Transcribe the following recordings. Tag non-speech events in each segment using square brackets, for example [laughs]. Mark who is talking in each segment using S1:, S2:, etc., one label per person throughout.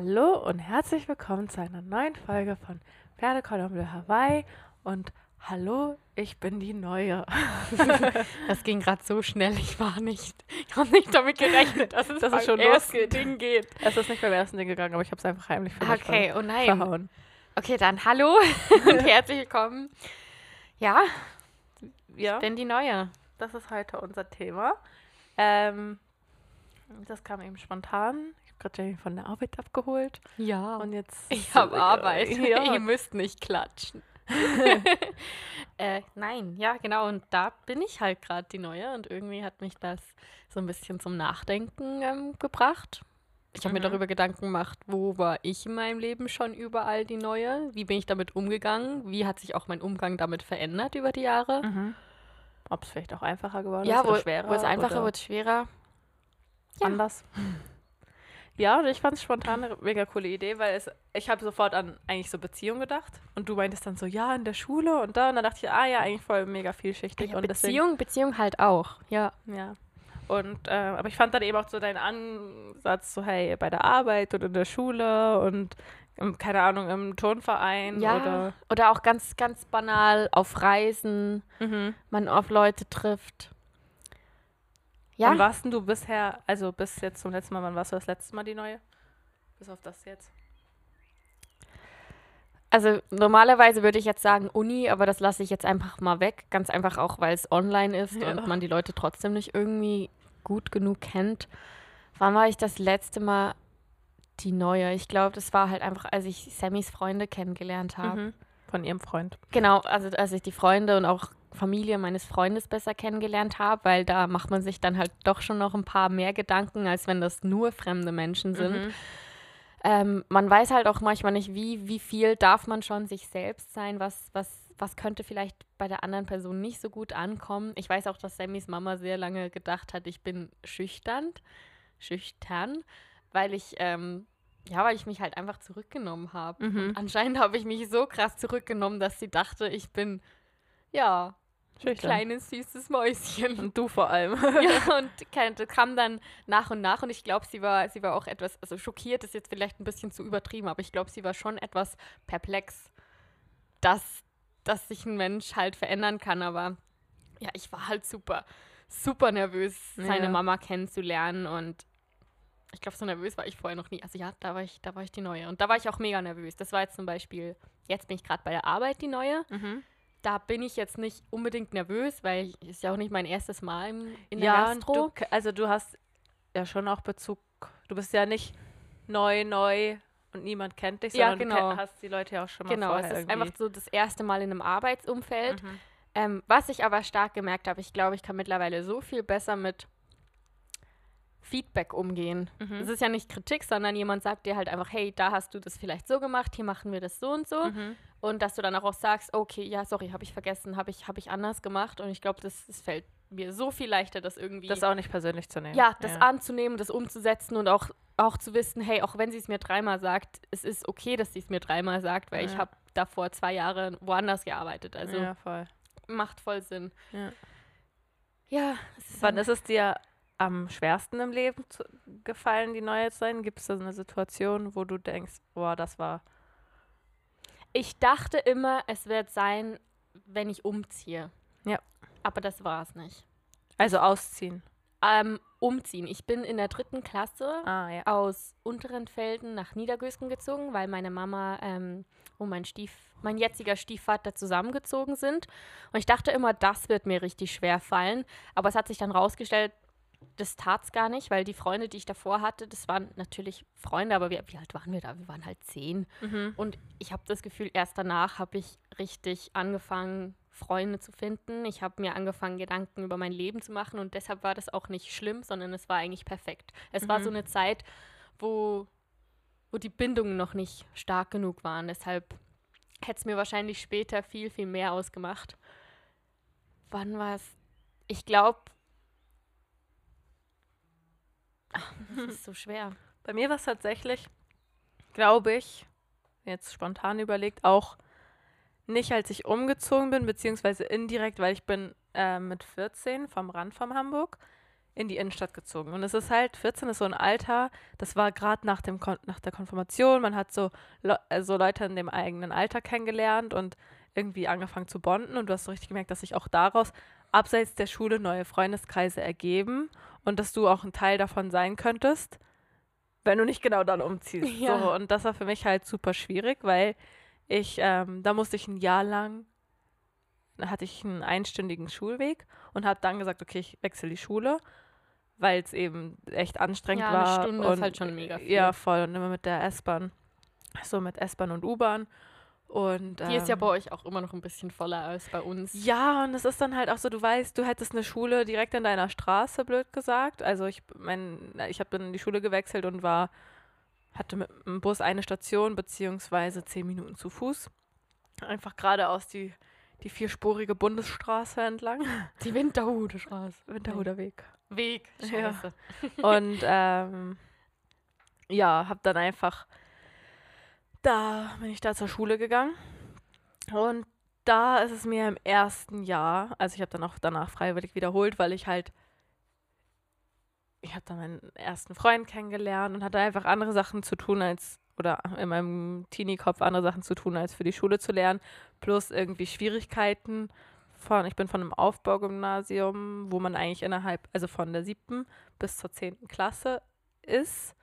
S1: Hallo und herzlich willkommen zu einer neuen Folge von Pferdekolomm de Hawaii und hallo, ich bin die Neue. [laughs]
S2: Das ging gerade so schnell, ich war nicht, ich habe nicht damit gerechnet, dass es
S1: es
S2: beim
S1: schon losgeht.
S2: Ding geht.
S1: Es ist nicht beim ersten Ding gegangen, aber ich habe es einfach heimlich für
S2: Okay, oh nein.
S1: verhauen.
S2: Okay, dann hallo [laughs] und herzlich willkommen. Ja,
S1: Ja,
S2: ich bin die Neue.
S1: das ist heute unser Thema. Ähm, das kam eben spontan. Ich habe gerade Jenny von der Arbeit abgeholt
S2: Ja.
S1: und jetzt.
S2: ich habe Arbeit. [laughs]
S1: Ja. [laughs]
S2: Ihr müsst nicht klatschen. [laughs] äh, nein, ja, genau. Und da bin ich halt gerade die Neue und irgendwie hat mich das so ein bisschen zum Nachdenken ähm, gebracht. Ich habe mir
S1: Mhm.
S2: darüber Gedanken gemacht, wo war ich in meinem Leben schon überall die Neue? Wie bin ich damit umgegangen? Wie hat sich auch mein Umgang damit verändert über die Jahre?
S1: Mhm. Ob es vielleicht auch einfacher geworden
S2: Ja,
S1: ist
S2: wo,
S1: oder schwerer.
S2: wo es einfacher,
S1: oder
S2: es schwerer. ja.
S1: anders. Ja, und ich fand es spontan eine mega coole Idee, weil es, ich habe sofort an eigentlich so Beziehungen gedacht und du meintest dann so, ja, in der Schule und da und dann dachte ich, ah ja, eigentlich voll mega vielschichtig
S2: Ja,
S1: und
S2: Beziehung, Beziehung halt auch. Ja.
S1: deswegen, ja. Und, äh, aber ich fand dann eben auch so deinen Ansatz so, hey, bei der Arbeit und in der Schule und, im, keine Ahnung, im Turnverein
S2: Ja,
S1: oder,
S2: oder auch ganz, ganz banal auf Reisen,
S1: mhm.
S2: man auf Leute trifft. Ja,
S1: Und warst denn du bisher, also bis jetzt zum letzten Mal, wann warst du das letzte Mal die Neue? Bis auf das jetzt.
S2: also normalerweise würde ich jetzt sagen Uni, aber das lasse ich jetzt einfach mal weg. Ganz einfach auch, weil es online ist
S1: Ja.
S2: und man die Leute trotzdem nicht irgendwie gut genug kennt. Wann war ich das letzte Mal die Neue? Ich glaube, das war halt einfach, als ich Sammys Freunde kennengelernt habe.
S1: Mhm. Von ihrem Freund.
S2: Genau, also als ich die Freunde und auch Familie meines Freundes besser kennengelernt habe, weil da macht man sich dann halt doch schon noch ein paar mehr Gedanken, als wenn das nur fremde Menschen sind.
S1: Mhm.
S2: Ähm, man weiß halt auch manchmal nicht, wie, wie viel darf man schon sich selbst sein, was, was, was könnte vielleicht bei der anderen Person nicht so gut ankommen. Ich weiß auch, dass Sammys Mama sehr lange gedacht hat, ich bin schüchtern, schüchtern, weil ich, ähm, ja, weil ich mich halt einfach zurückgenommen habe.
S1: Mhm.
S2: Anscheinend habe ich mich so krass zurückgenommen, dass sie dachte, ich bin, ja,
S1: Schüchtern.
S2: kleines, süßes Mäuschen.
S1: Und du vor allem. [laughs]
S2: ja, [laughs] und das kam dann nach und nach und ich glaube, sie war, sie war auch etwas, also schockiert ist jetzt vielleicht ein bisschen zu übertrieben, aber ich glaube, sie war schon etwas perplex, dass, dass sich ein Mensch halt verändern kann, aber ja, ich war halt super, super nervös, seine
S1: Ja.
S2: Mama kennenzulernen und ich glaube, so nervös war ich vorher noch nie. Also ja, da war ich, da war ich die Neue. Und da war ich auch mega nervös. Das war jetzt zum Beispiel, jetzt bin ich gerade bei der Arbeit die Neue.
S1: Mhm.
S2: Da bin ich jetzt nicht unbedingt nervös, weil ich, ist ja auch nicht mein erstes Mal im, in der
S1: ja,
S2: Gastro.
S1: du, also du hast ja schon auch Bezug. Du bist ja nicht neu, neu und niemand kennt dich,
S2: Ja,
S1: sondern du
S2: genau.
S1: kenn- hast die Leute ja auch schon mal
S2: Genau,
S1: vorher
S2: es ist
S1: irgendwie.
S2: einfach so das erste Mal in einem Arbeitsumfeld.
S1: Mhm.
S2: Ähm, was ich aber stark gemerkt habe, ich glaube, ich kann mittlerweile so viel besser mit Feedback umgehen.
S1: Mhm.
S2: Es ist ja nicht Kritik, sondern jemand sagt dir halt einfach, hey, da hast du das vielleicht so gemacht, hier machen wir das so und so.
S1: Mhm.
S2: Und dass du dann auch sagst, okay, ja, sorry, habe ich vergessen, habe ich, hab ich anders gemacht. Und ich glaube, das, das fällt mir so viel leichter, das irgendwie
S1: Das auch nicht persönlich zu nehmen.
S2: ja, das anzunehmen, das umzusetzen und auch, auch zu wissen, hey, auch wenn sie es mir dreimal sagt, es ist okay, dass sie es mir dreimal sagt, weil ich
S1: Ja.
S2: habe davor zwei Jahre woanders gearbeitet. Also
S1: ja, voll.
S2: macht voll Sinn.
S1: Ja.
S2: Ja, ist
S1: Wann ist es dir am schwersten im Leben zu, gefallen, die Neue zu sein? Gibt es da so eine Situation, wo du denkst, boah, das war.
S2: ich dachte immer, es wird sein, wenn ich umziehe.
S1: Ja.
S2: Aber das war es nicht.
S1: Also ausziehen.
S2: Ähm, umziehen. Ich bin in der dritten Klasse
S1: Ah, ja.
S2: aus Unterenfelden nach Niedergösgen gezogen, weil meine Mama ähm, und mein Stief, mein jetziger Stiefvater zusammengezogen sind. Und ich dachte immer, das wird mir richtig schwer fallen. Aber es hat sich dann rausgestellt, das tat es gar nicht, weil die Freunde, die ich davor hatte, das waren natürlich Freunde, aber wie, wie alt waren wir da? Wir waren halt zehn.
S1: Mhm.
S2: Und ich habe das Gefühl, erst danach habe ich richtig angefangen, Freunde zu finden. Ich habe mir angefangen, Gedanken über mein Leben zu machen und deshalb war das auch nicht schlimm, sondern es war eigentlich perfekt. Es war
S1: Mhm.
S2: so eine Zeit, wo, wo die Bindungen noch nicht stark genug waren. Deshalb hätte es mir wahrscheinlich später viel, viel mehr ausgemacht. Wann war es? Ich glaube. Das ist so schwer.
S1: Bei mir war es tatsächlich, glaube ich, jetzt spontan überlegt, auch nicht, als ich umgezogen bin, beziehungsweise indirekt, weil ich bin äh, mit 14 vom Rand von Hamburg in die Innenstadt gezogen. Und es ist halt, 14 ist so ein Alter, das war gerade nach, nach der Konfirmation, man hat so, Le so Leute in dem eigenen Alter kennengelernt und irgendwie angefangen zu bonden und du hast so richtig gemerkt, dass sich auch daraus abseits der Schule neue Freundeskreise ergeben und dass du auch ein Teil davon sein könntest, wenn du nicht genau dann umziehst.
S2: Ja.
S1: So, und das war für mich halt super schwierig, weil ich, ähm, da musste ich ein Jahr lang, da hatte ich einen einstündigen Schulweg und habe dann gesagt, okay, ich wechsle die Schule, weil es eben echt anstrengend
S2: Ja,
S1: war.
S2: eine Stunde
S1: und,
S2: ist halt schon mega viel.
S1: Ja, voll. Und immer mit der S-Bahn. So mit S-Bahn und U-Bahn. Und,
S2: Die ist ja
S1: ähm,
S2: bei euch auch immer noch ein bisschen voller als bei uns.
S1: ja, und es ist dann halt auch so, du weißt, du hättest eine Schule direkt in deiner Straße, blöd gesagt. Also ich mein, ich habe dann in die Schule gewechselt und war, hatte mit dem Bus eine Station beziehungsweise zehn Minuten zu Fuß. Einfach geradeaus die, die vierspurige Bundesstraße entlang.
S2: Die Winterhude Straße.
S1: Winterhuder Weg.
S2: Weg.
S1: Ja.
S2: Scheiße.
S1: Und ähm, ja, habe dann einfach, da bin ich da zur Schule gegangen. Und da ist es mir im ersten Jahr, also ich habe dann auch danach freiwillig wiederholt, weil ich halt, ich habe dann meinen ersten Freund kennengelernt und hatte einfach andere Sachen zu tun als, oder in meinem Teenie-Kopf andere Sachen zu tun, als für die Schule zu lernen. Plus irgendwie Schwierigkeiten von, ich bin von einem Aufbaugymnasium, wo man eigentlich innerhalb, also von der siebten bis zur zehnten Klasse ist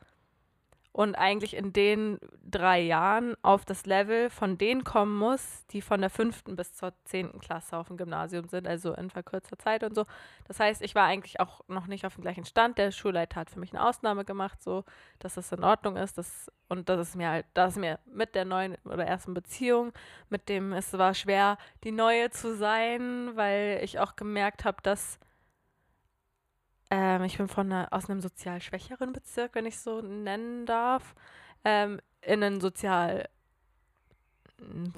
S1: und eigentlich in den drei Jahren auf das Level von denen kommen muss, die von der fünften bis zur zehnten Klasse auf dem Gymnasium sind, also in verkürzter Zeit und so. Das heißt, ich war eigentlich auch noch nicht auf dem gleichen Stand. Der Schulleiter hat für mich eine Ausnahme gemacht, so dass das in Ordnung ist. Das, und das ist mir halt, das ist mir mit der neuen oder ersten Beziehung, mit dem es war schwer, die neue zu sein, weil ich auch gemerkt habe, dass ähm, ich bin von einer, aus einem sozial schwächeren Bezirk, wenn ich so nennen darf, ähm, in einen sozial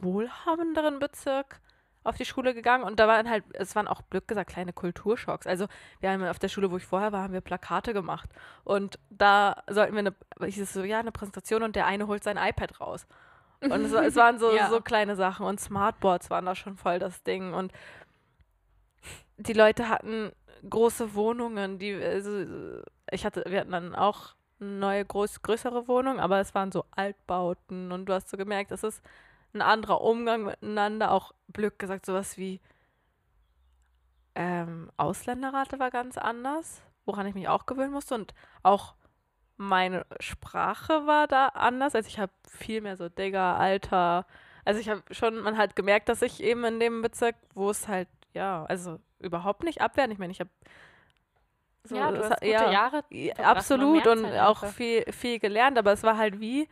S1: wohlhabenderen Bezirk auf die Schule gegangen und da waren halt, es waren auch blöd gesagt kleine Kulturschocks. Also wir haben auf der Schule, wo ich vorher war, haben wir Plakate gemacht und da sollten wir eine, ich so, ja, eine Präsentation und der eine holt sein iPad raus. Und es, es waren [laughs] so,
S2: Ja.
S1: so kleine Sachen und Smartboards waren da schon voll das Ding und die Leute hatten große Wohnungen, die, also, ich hatte, wir hatten dann auch eine neue, groß, größere Wohnung, aber es waren so Altbauten und du hast so gemerkt, es ist ein anderer Umgang miteinander, auch blöd gesagt, sowas wie ähm, Ausländerrate war ganz anders, woran ich mich auch gewöhnen musste und auch meine Sprache war da anders, also ich habe viel mehr so Digga, Alter, also ich habe schon, man hat gemerkt, dass ich eben in dem Bezirk, wo es halt, ja, also überhaupt nicht abwehren, ich meine, ich habe so,
S2: ja, du hast gute
S1: ja,
S2: Jahre.
S1: absolut und
S2: halt
S1: auch viel, viel gelernt, aber es war halt wie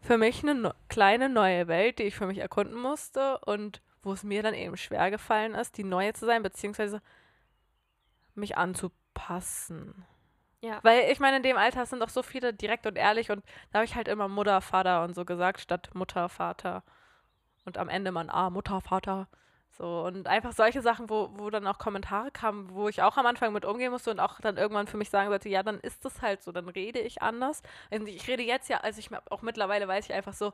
S1: für mich eine no kleine neue Welt, die ich für mich erkunden musste und wo es mir dann eben schwer gefallen ist, die neue zu sein, beziehungsweise mich anzupassen.
S2: Ja.
S1: Weil ich meine, in dem Alter sind doch so viele direkt und ehrlich und da habe ich halt immer Mutter, Vater und so gesagt, statt Mutter, Vater. Und am Ende man, ah, Mutter, Vater. So, und einfach solche Sachen, wo, wo dann auch Kommentare kamen, wo ich auch am Anfang mit umgehen musste und auch dann irgendwann für mich sagen sollte, ja, dann ist das halt so, dann rede ich anders. Und ich rede jetzt ja, also ich auch mittlerweile weiß ich einfach so,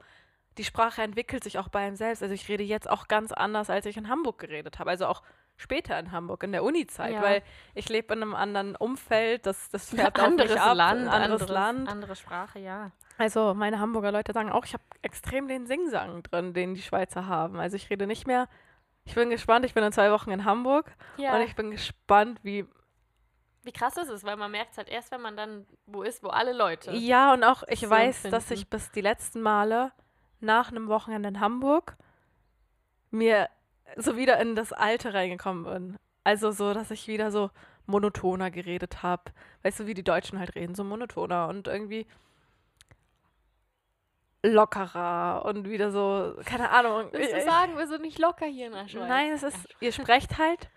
S1: die Sprache entwickelt sich auch bei einem selbst. Also ich rede jetzt auch ganz anders, als ich in Hamburg geredet habe. Also auch später in Hamburg, in der Uni-Zeit,
S2: Ja.
S1: weil ich lebe in einem anderen Umfeld, das, das färbt auf
S2: anderes
S1: ab,
S2: Land,
S1: ein anderes,
S2: anderes
S1: Land.
S2: andere Sprache, ja.
S1: Also meine Hamburger Leute sagen auch, ich habe extrem den Singsang drin, den die Schweizer haben. Also ich rede nicht mehr. Ich bin gespannt, ich bin in zwei Wochen in Hamburg
S2: Ja.
S1: und ich bin gespannt, wie.
S2: Wie krass ist es, weil man merkt es halt erst, wenn man dann wo ist, wo alle Leute.
S1: Ja, und auch ich
S2: so
S1: weiß, dass
S2: empfinden.
S1: ich bis die letzten Male nach einem Wochenende in Hamburg mir so wieder in das Alte reingekommen bin. Also so, dass ich wieder so monotoner geredet habe. Weißt du, wie die Deutschen halt reden, so monotoner und irgendwie lockerer und wieder so, keine Ahnung.
S2: Willst du sagen, wir sind nicht locker hier in der Schweiz?
S1: Nein, es ist, ihr sprecht halt,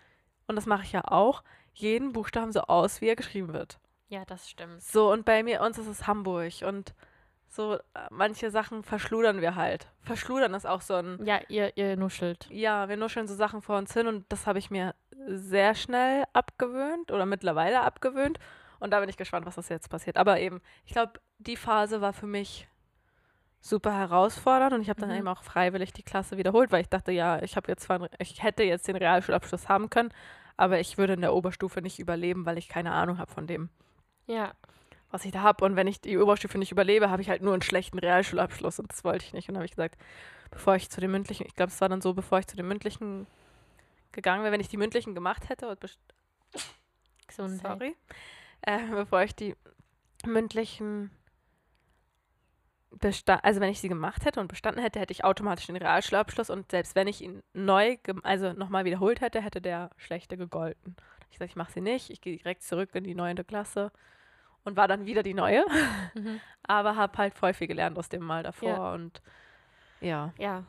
S1: und das mache ich ja auch, jeden Buchstaben so aus, wie er geschrieben wird.
S2: Ja, das stimmt.
S1: So, und bei mir, uns ist es Hamburg und so, äh, manche Sachen verschludern wir halt. Verschludern ist auch so ein,
S2: Ja, ihr, ihr nuschelt.
S1: ja, wir nuscheln so Sachen vor uns hin und das habe ich mir sehr schnell abgewöhnt oder mittlerweile abgewöhnt. Und da bin ich gespannt, was das jetzt passiert. Aber eben, ich glaube, die Phase war für mich super herausfordernd und ich habe dann
S2: Mhm.
S1: eben auch freiwillig die Klasse wiederholt, weil ich dachte, ja, ich habe jetzt zwar, ich hätte jetzt den Realschulabschluss haben können, aber ich würde in der Oberstufe nicht überleben, weil ich keine Ahnung habe von dem,
S2: Ja.
S1: was ich da habe. Und wenn ich die Oberstufe nicht überlebe, habe ich halt nur einen schlechten Realschulabschluss und das wollte ich nicht. Und dann habe ich gesagt, bevor ich zu den mündlichen, ich glaube, es war dann so, bevor ich zu den mündlichen gegangen wäre, wenn ich die mündlichen gemacht hätte und
S2: Gesundheit.
S1: sorry, äh, bevor ich die mündlichen besta also wenn ich sie gemacht hätte und bestanden hätte, hätte ich automatisch den Realschulabschluss und selbst wenn ich ihn neu, also nochmal wiederholt hätte, hätte der schlechte gegolten. Ich sage, ich mache sie nicht, ich gehe direkt zurück in die neunte Klasse und war dann wieder die neue,
S2: Mhm. [laughs]
S1: aber habe halt voll viel gelernt aus dem Mal davor
S2: Ja.
S1: und ja,
S2: Ja.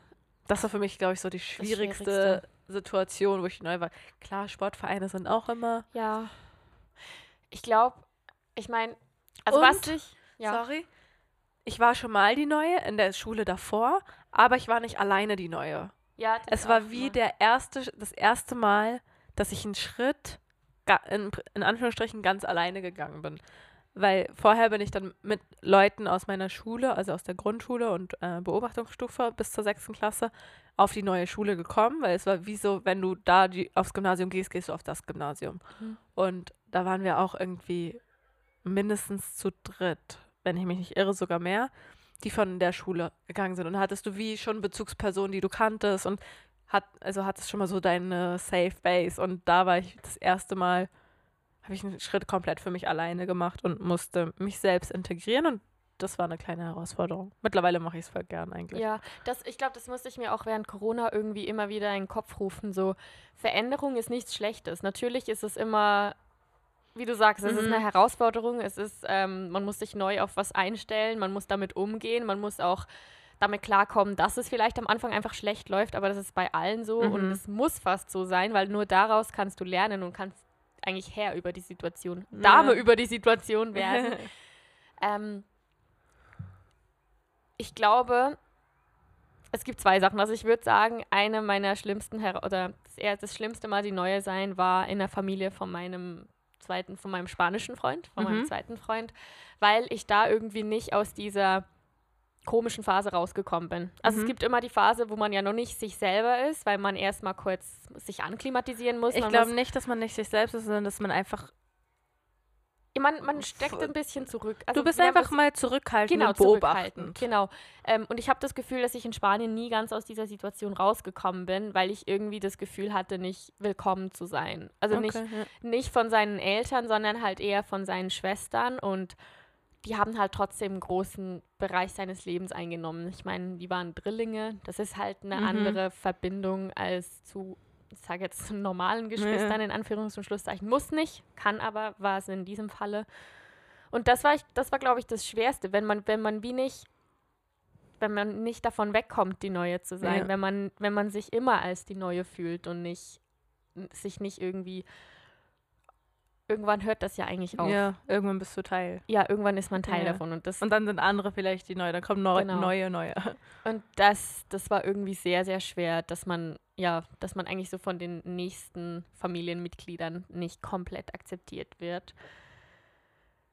S1: das war für mich, glaube ich, so die schwierigste
S2: Schwierigste.
S1: Situation, wo ich neu war. Klar, Sportvereine sind auch immer
S2: Ja. Ich glaube, ich meine, also
S1: Und?
S2: was ich. Ja.
S1: Sorry. Ich war schon mal die Neue in der Schule davor, aber ich war nicht alleine die Neue.
S2: ja
S1: Es war wie
S2: immer.
S1: der erste, das erste Mal, dass ich einen Schritt in, in Anführungsstrichen ganz alleine gegangen bin. Weil vorher bin ich dann mit Leuten aus meiner Schule, also aus der Grundschule und äh, Beobachtungsstufe bis zur sechsten Klasse, auf die neue Schule gekommen, weil es war wie so, wenn du da die, aufs Gymnasium gehst, gehst du auf das Gymnasium.
S2: Mhm.
S1: Und da waren wir auch irgendwie mindestens zu dritt, wenn ich mich nicht irre, sogar mehr, die von der Schule gegangen sind. Und hattest du wie schon Bezugspersonen, die du kanntest und hat, also hattest schon mal so deine Safe Base. Und da war ich das erste Mal, habe ich einen Schritt komplett für mich alleine gemacht und musste mich selbst integrieren und das war eine kleine Herausforderung. Mittlerweile mache ich es voll gern eigentlich.
S2: Ja, das, ich glaube, das musste ich mir auch während Corona irgendwie immer wieder in den Kopf rufen. So, Veränderung ist nichts Schlechtes. Natürlich ist es immer, wie du sagst, es ist
S1: Mhm.
S2: eine Herausforderung. Es ist, ähm, man muss sich neu auf was einstellen, man muss damit umgehen, man muss auch damit klarkommen, dass es vielleicht am Anfang einfach schlecht läuft, aber das ist bei allen so und
S1: Mhm.
S2: es muss fast so sein, weil nur daraus kannst du lernen und kannst eigentlich Herr über die Situation,
S1: Ja.
S2: Dame über die Situation werden. [laughs] Ähm, ich glaube, es gibt zwei Sachen. Also ich würde sagen, eine meiner schlimmsten Her oder das, eher das schlimmste Mal die neue sein war in der Familie von meinem zweiten, von meinem spanischen Freund, von meinem
S1: Mhm.
S2: zweiten Freund, weil ich da irgendwie nicht aus dieser komischen Phase rausgekommen bin. Also
S1: Mhm.
S2: es gibt immer die Phase, wo man ja noch nicht sich selber ist, weil man erstmal kurz sich anklimatisieren muss.
S1: Ich glaube nicht, dass man nicht sich selbst ist, sondern dass man einfach.
S2: Man, man steckt
S1: Voll-
S2: ein bisschen zurück. Also
S1: du bist einfach mal zurückhaltend
S2: genau,
S1: und beobachtend.
S2: Genau. Ähm, und ich habe das Gefühl, dass ich in Spanien nie ganz aus dieser Situation rausgekommen bin, weil ich irgendwie das Gefühl hatte, nicht willkommen zu sein. Also nicht,
S1: Okay, ja.
S2: nicht von seinen Eltern, sondern halt eher von seinen Schwestern und die haben halt trotzdem einen großen Bereich seines Lebens eingenommen. Ich meine, die waren Drillinge. Das ist halt eine
S1: Mhm.
S2: andere Verbindung als zu, ich sage jetzt, zu normalen Geschwistern in Anführungs- und Schlusszeichen. Muss nicht, kann aber, war es in diesem Falle. Und das war, ich, das war, glaube ich, das Schwerste, wenn man, wenn man wie nicht, wenn man nicht davon wegkommt, die Neue zu sein,
S1: Ja.
S2: wenn man, wenn man sich immer als die Neue fühlt und nicht, sich nicht irgendwie, irgendwann hört das ja eigentlich auf.
S1: Ja, irgendwann bist du Teil.
S2: Ja, irgendwann ist man Teil
S1: Ja.
S2: davon und das
S1: Und dann sind andere vielleicht die neue, dann kommen neu,
S2: Genau.
S1: neue, neue.
S2: und das das war irgendwie sehr sehr schwer, dass man ja, dass man eigentlich so von den nächsten Familienmitgliedern nicht komplett akzeptiert wird.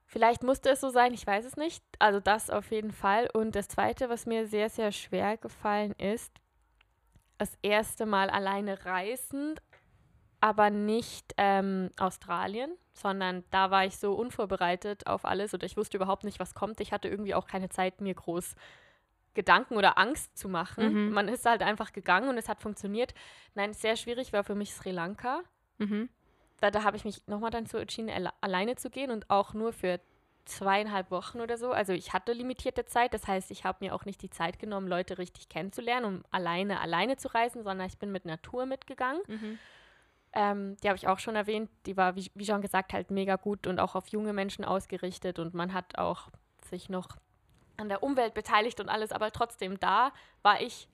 S2: Vielleicht musste es so sein, ich weiß es nicht. Also das auf jeden Fall. Und das Zweite, was mir sehr, sehr schwer gefallen ist, das erste Mal alleine reisend, aber nicht ähm, Australien, sondern da war ich so unvorbereitet auf alles oder ich wusste überhaupt nicht, was kommt. Ich hatte irgendwie auch keine Zeit, mir groß Gedanken oder Angst zu machen.
S1: Mhm.
S2: Man ist halt einfach gegangen und es hat funktioniert. Nein, sehr schwierig war für mich Sri Lanka
S1: Mhm.
S2: da, da habe ich mich nochmal dann so entschieden, alle- alleine zu gehen und auch nur für zweieinhalb Wochen oder so. Also ich hatte limitierte Zeit, das heißt, ich habe mir auch nicht die Zeit genommen, Leute richtig kennenzulernen, um alleine alleine zu reisen, sondern ich bin mit Tour mitgegangen.
S1: Mhm.
S2: Ähm, die habe ich auch schon erwähnt. Die war, wie, wie schon gesagt, halt mega gut und auch auf junge Menschen ausgerichtet und man hat auch sich noch an der Umwelt beteiligt und alles, aber trotzdem da war ich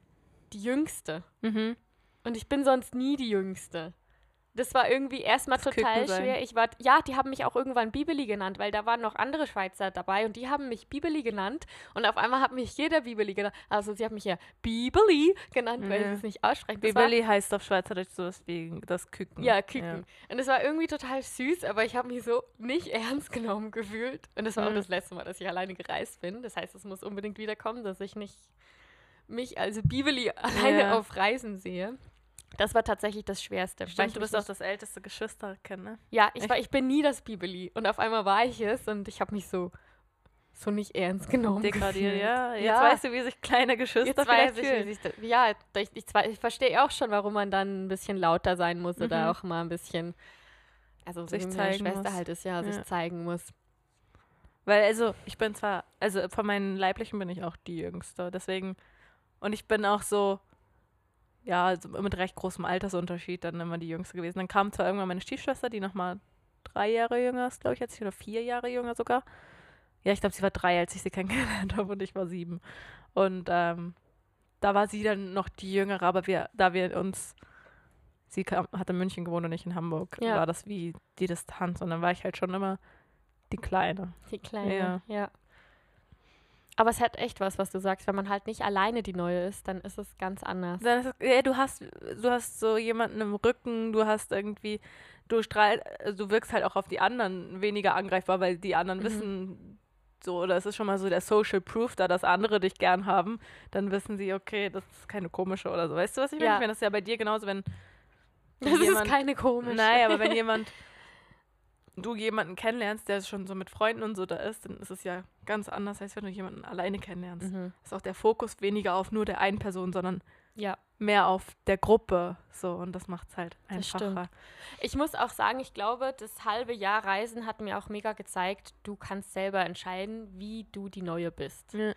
S2: die Jüngste.
S1: Mhm.
S2: Und ich bin sonst nie die Jüngste. Das war irgendwie erstmal total schwer. Ich war, ja, die haben mich auch irgendwann Bibeli genannt, weil da waren noch andere Schweizer dabei und die haben mich Bibeli genannt. Und auf einmal hat mich jeder Bibeli genannt. Also sie haben mich ja Bibeli genannt, weil
S1: Ja.
S2: sie es nicht aussprechen. Das war-
S1: Bibeli heißt auf Schweizerdeutsch sowas wie das Küken.
S2: ja, Küken. Und es war irgendwie total süß, aber ich habe mich so nicht [laughs] ernst genommen gefühlt. Und das war auch
S1: Mhm.
S2: das letzte Mal, dass ich alleine gereist bin. Das heißt, es muss unbedingt wiederkommen, dass ich nicht mich als Bibeli [laughs] alleine
S1: Ja.
S2: auf Reisen sehe. Das war tatsächlich das Schwerste.
S1: Stimmt, du bist auch das älteste Geschwisterkind, ne?
S2: Ja, ich, war, ich bin nie das Bibeli. Und auf einmal war ich es und ich habe mich so, so nicht ernst genommen.
S1: Degradiert, ja. Jetzt
S2: Ja.
S1: weißt du, wie sich kleine Geschwister
S2: Jetzt weiß ich,
S1: fühlen.
S2: wie sich das, ja, ich, ich, ich verstehe auch schon, warum man dann ein bisschen lauter sein muss
S1: Mhm.
S2: oder auch mal ein bisschen, also so
S1: Sich
S2: wie meine
S1: zeigen
S2: Schwester
S1: muss.
S2: halt ist, ja,
S1: Ja.
S2: sich zeigen muss.
S1: Weil, also, ich bin zwar, also von meinen Leiblichen bin ich auch die Jüngste, deswegen, und ich bin auch so, ja, also mit recht großem Altersunterschied dann immer die Jüngste gewesen. Dann kam zwar irgendwann meine Stiefschwester, die nochmal drei Jahre jünger ist, glaube ich, als ich, oder vier Jahre jünger sogar. Ja, ich glaube, sie war drei, als ich sie [laughs] kennengelernt habe und ich war sieben. Und ähm, da war sie dann noch die Jüngere, aber wir, da wir uns, sie kam, hat in München gewohnt und ich in Hamburg,
S2: Ja.
S1: war das wie die Distanz und dann war ich halt schon immer die Kleine.
S2: Die kleine,
S1: Ja.
S2: ja. Aber es hat echt was, was du sagst. Wenn man halt nicht alleine die Neue ist, dann ist es ganz anders.
S1: Dann ist, ja, du hast, du hast so jemanden im Rücken, du hast irgendwie, du strahlst, du wirkst halt auch auf die anderen weniger angreifbar, weil die anderen
S2: Mhm.
S1: wissen so, oder es ist schon mal so der Social Proof da, dass andere dich gern haben, dann wissen sie, okay, das ist keine komische oder so. Weißt du, was ich meine?
S2: Ja.
S1: Ich meine, das ist ja bei dir genauso, wenn
S2: Das ist
S1: jemand,
S2: keine komische.
S1: Nein, aber wenn jemand, du jemanden kennenlernst, der schon so mit Freunden und so da ist, dann ist es ja ganz anders, als wenn du jemanden alleine kennenlernst.
S2: Mhm.
S1: Ist auch der Fokus weniger auf nur der einen Person, sondern
S2: Ja.
S1: mehr auf der Gruppe. So, und das macht es halt einfacher.
S2: Ich muss auch sagen, ich glaube, das halbe Jahr Reisen hat mir auch mega gezeigt, du kannst selber entscheiden, wie du die Neue bist.
S1: Ja.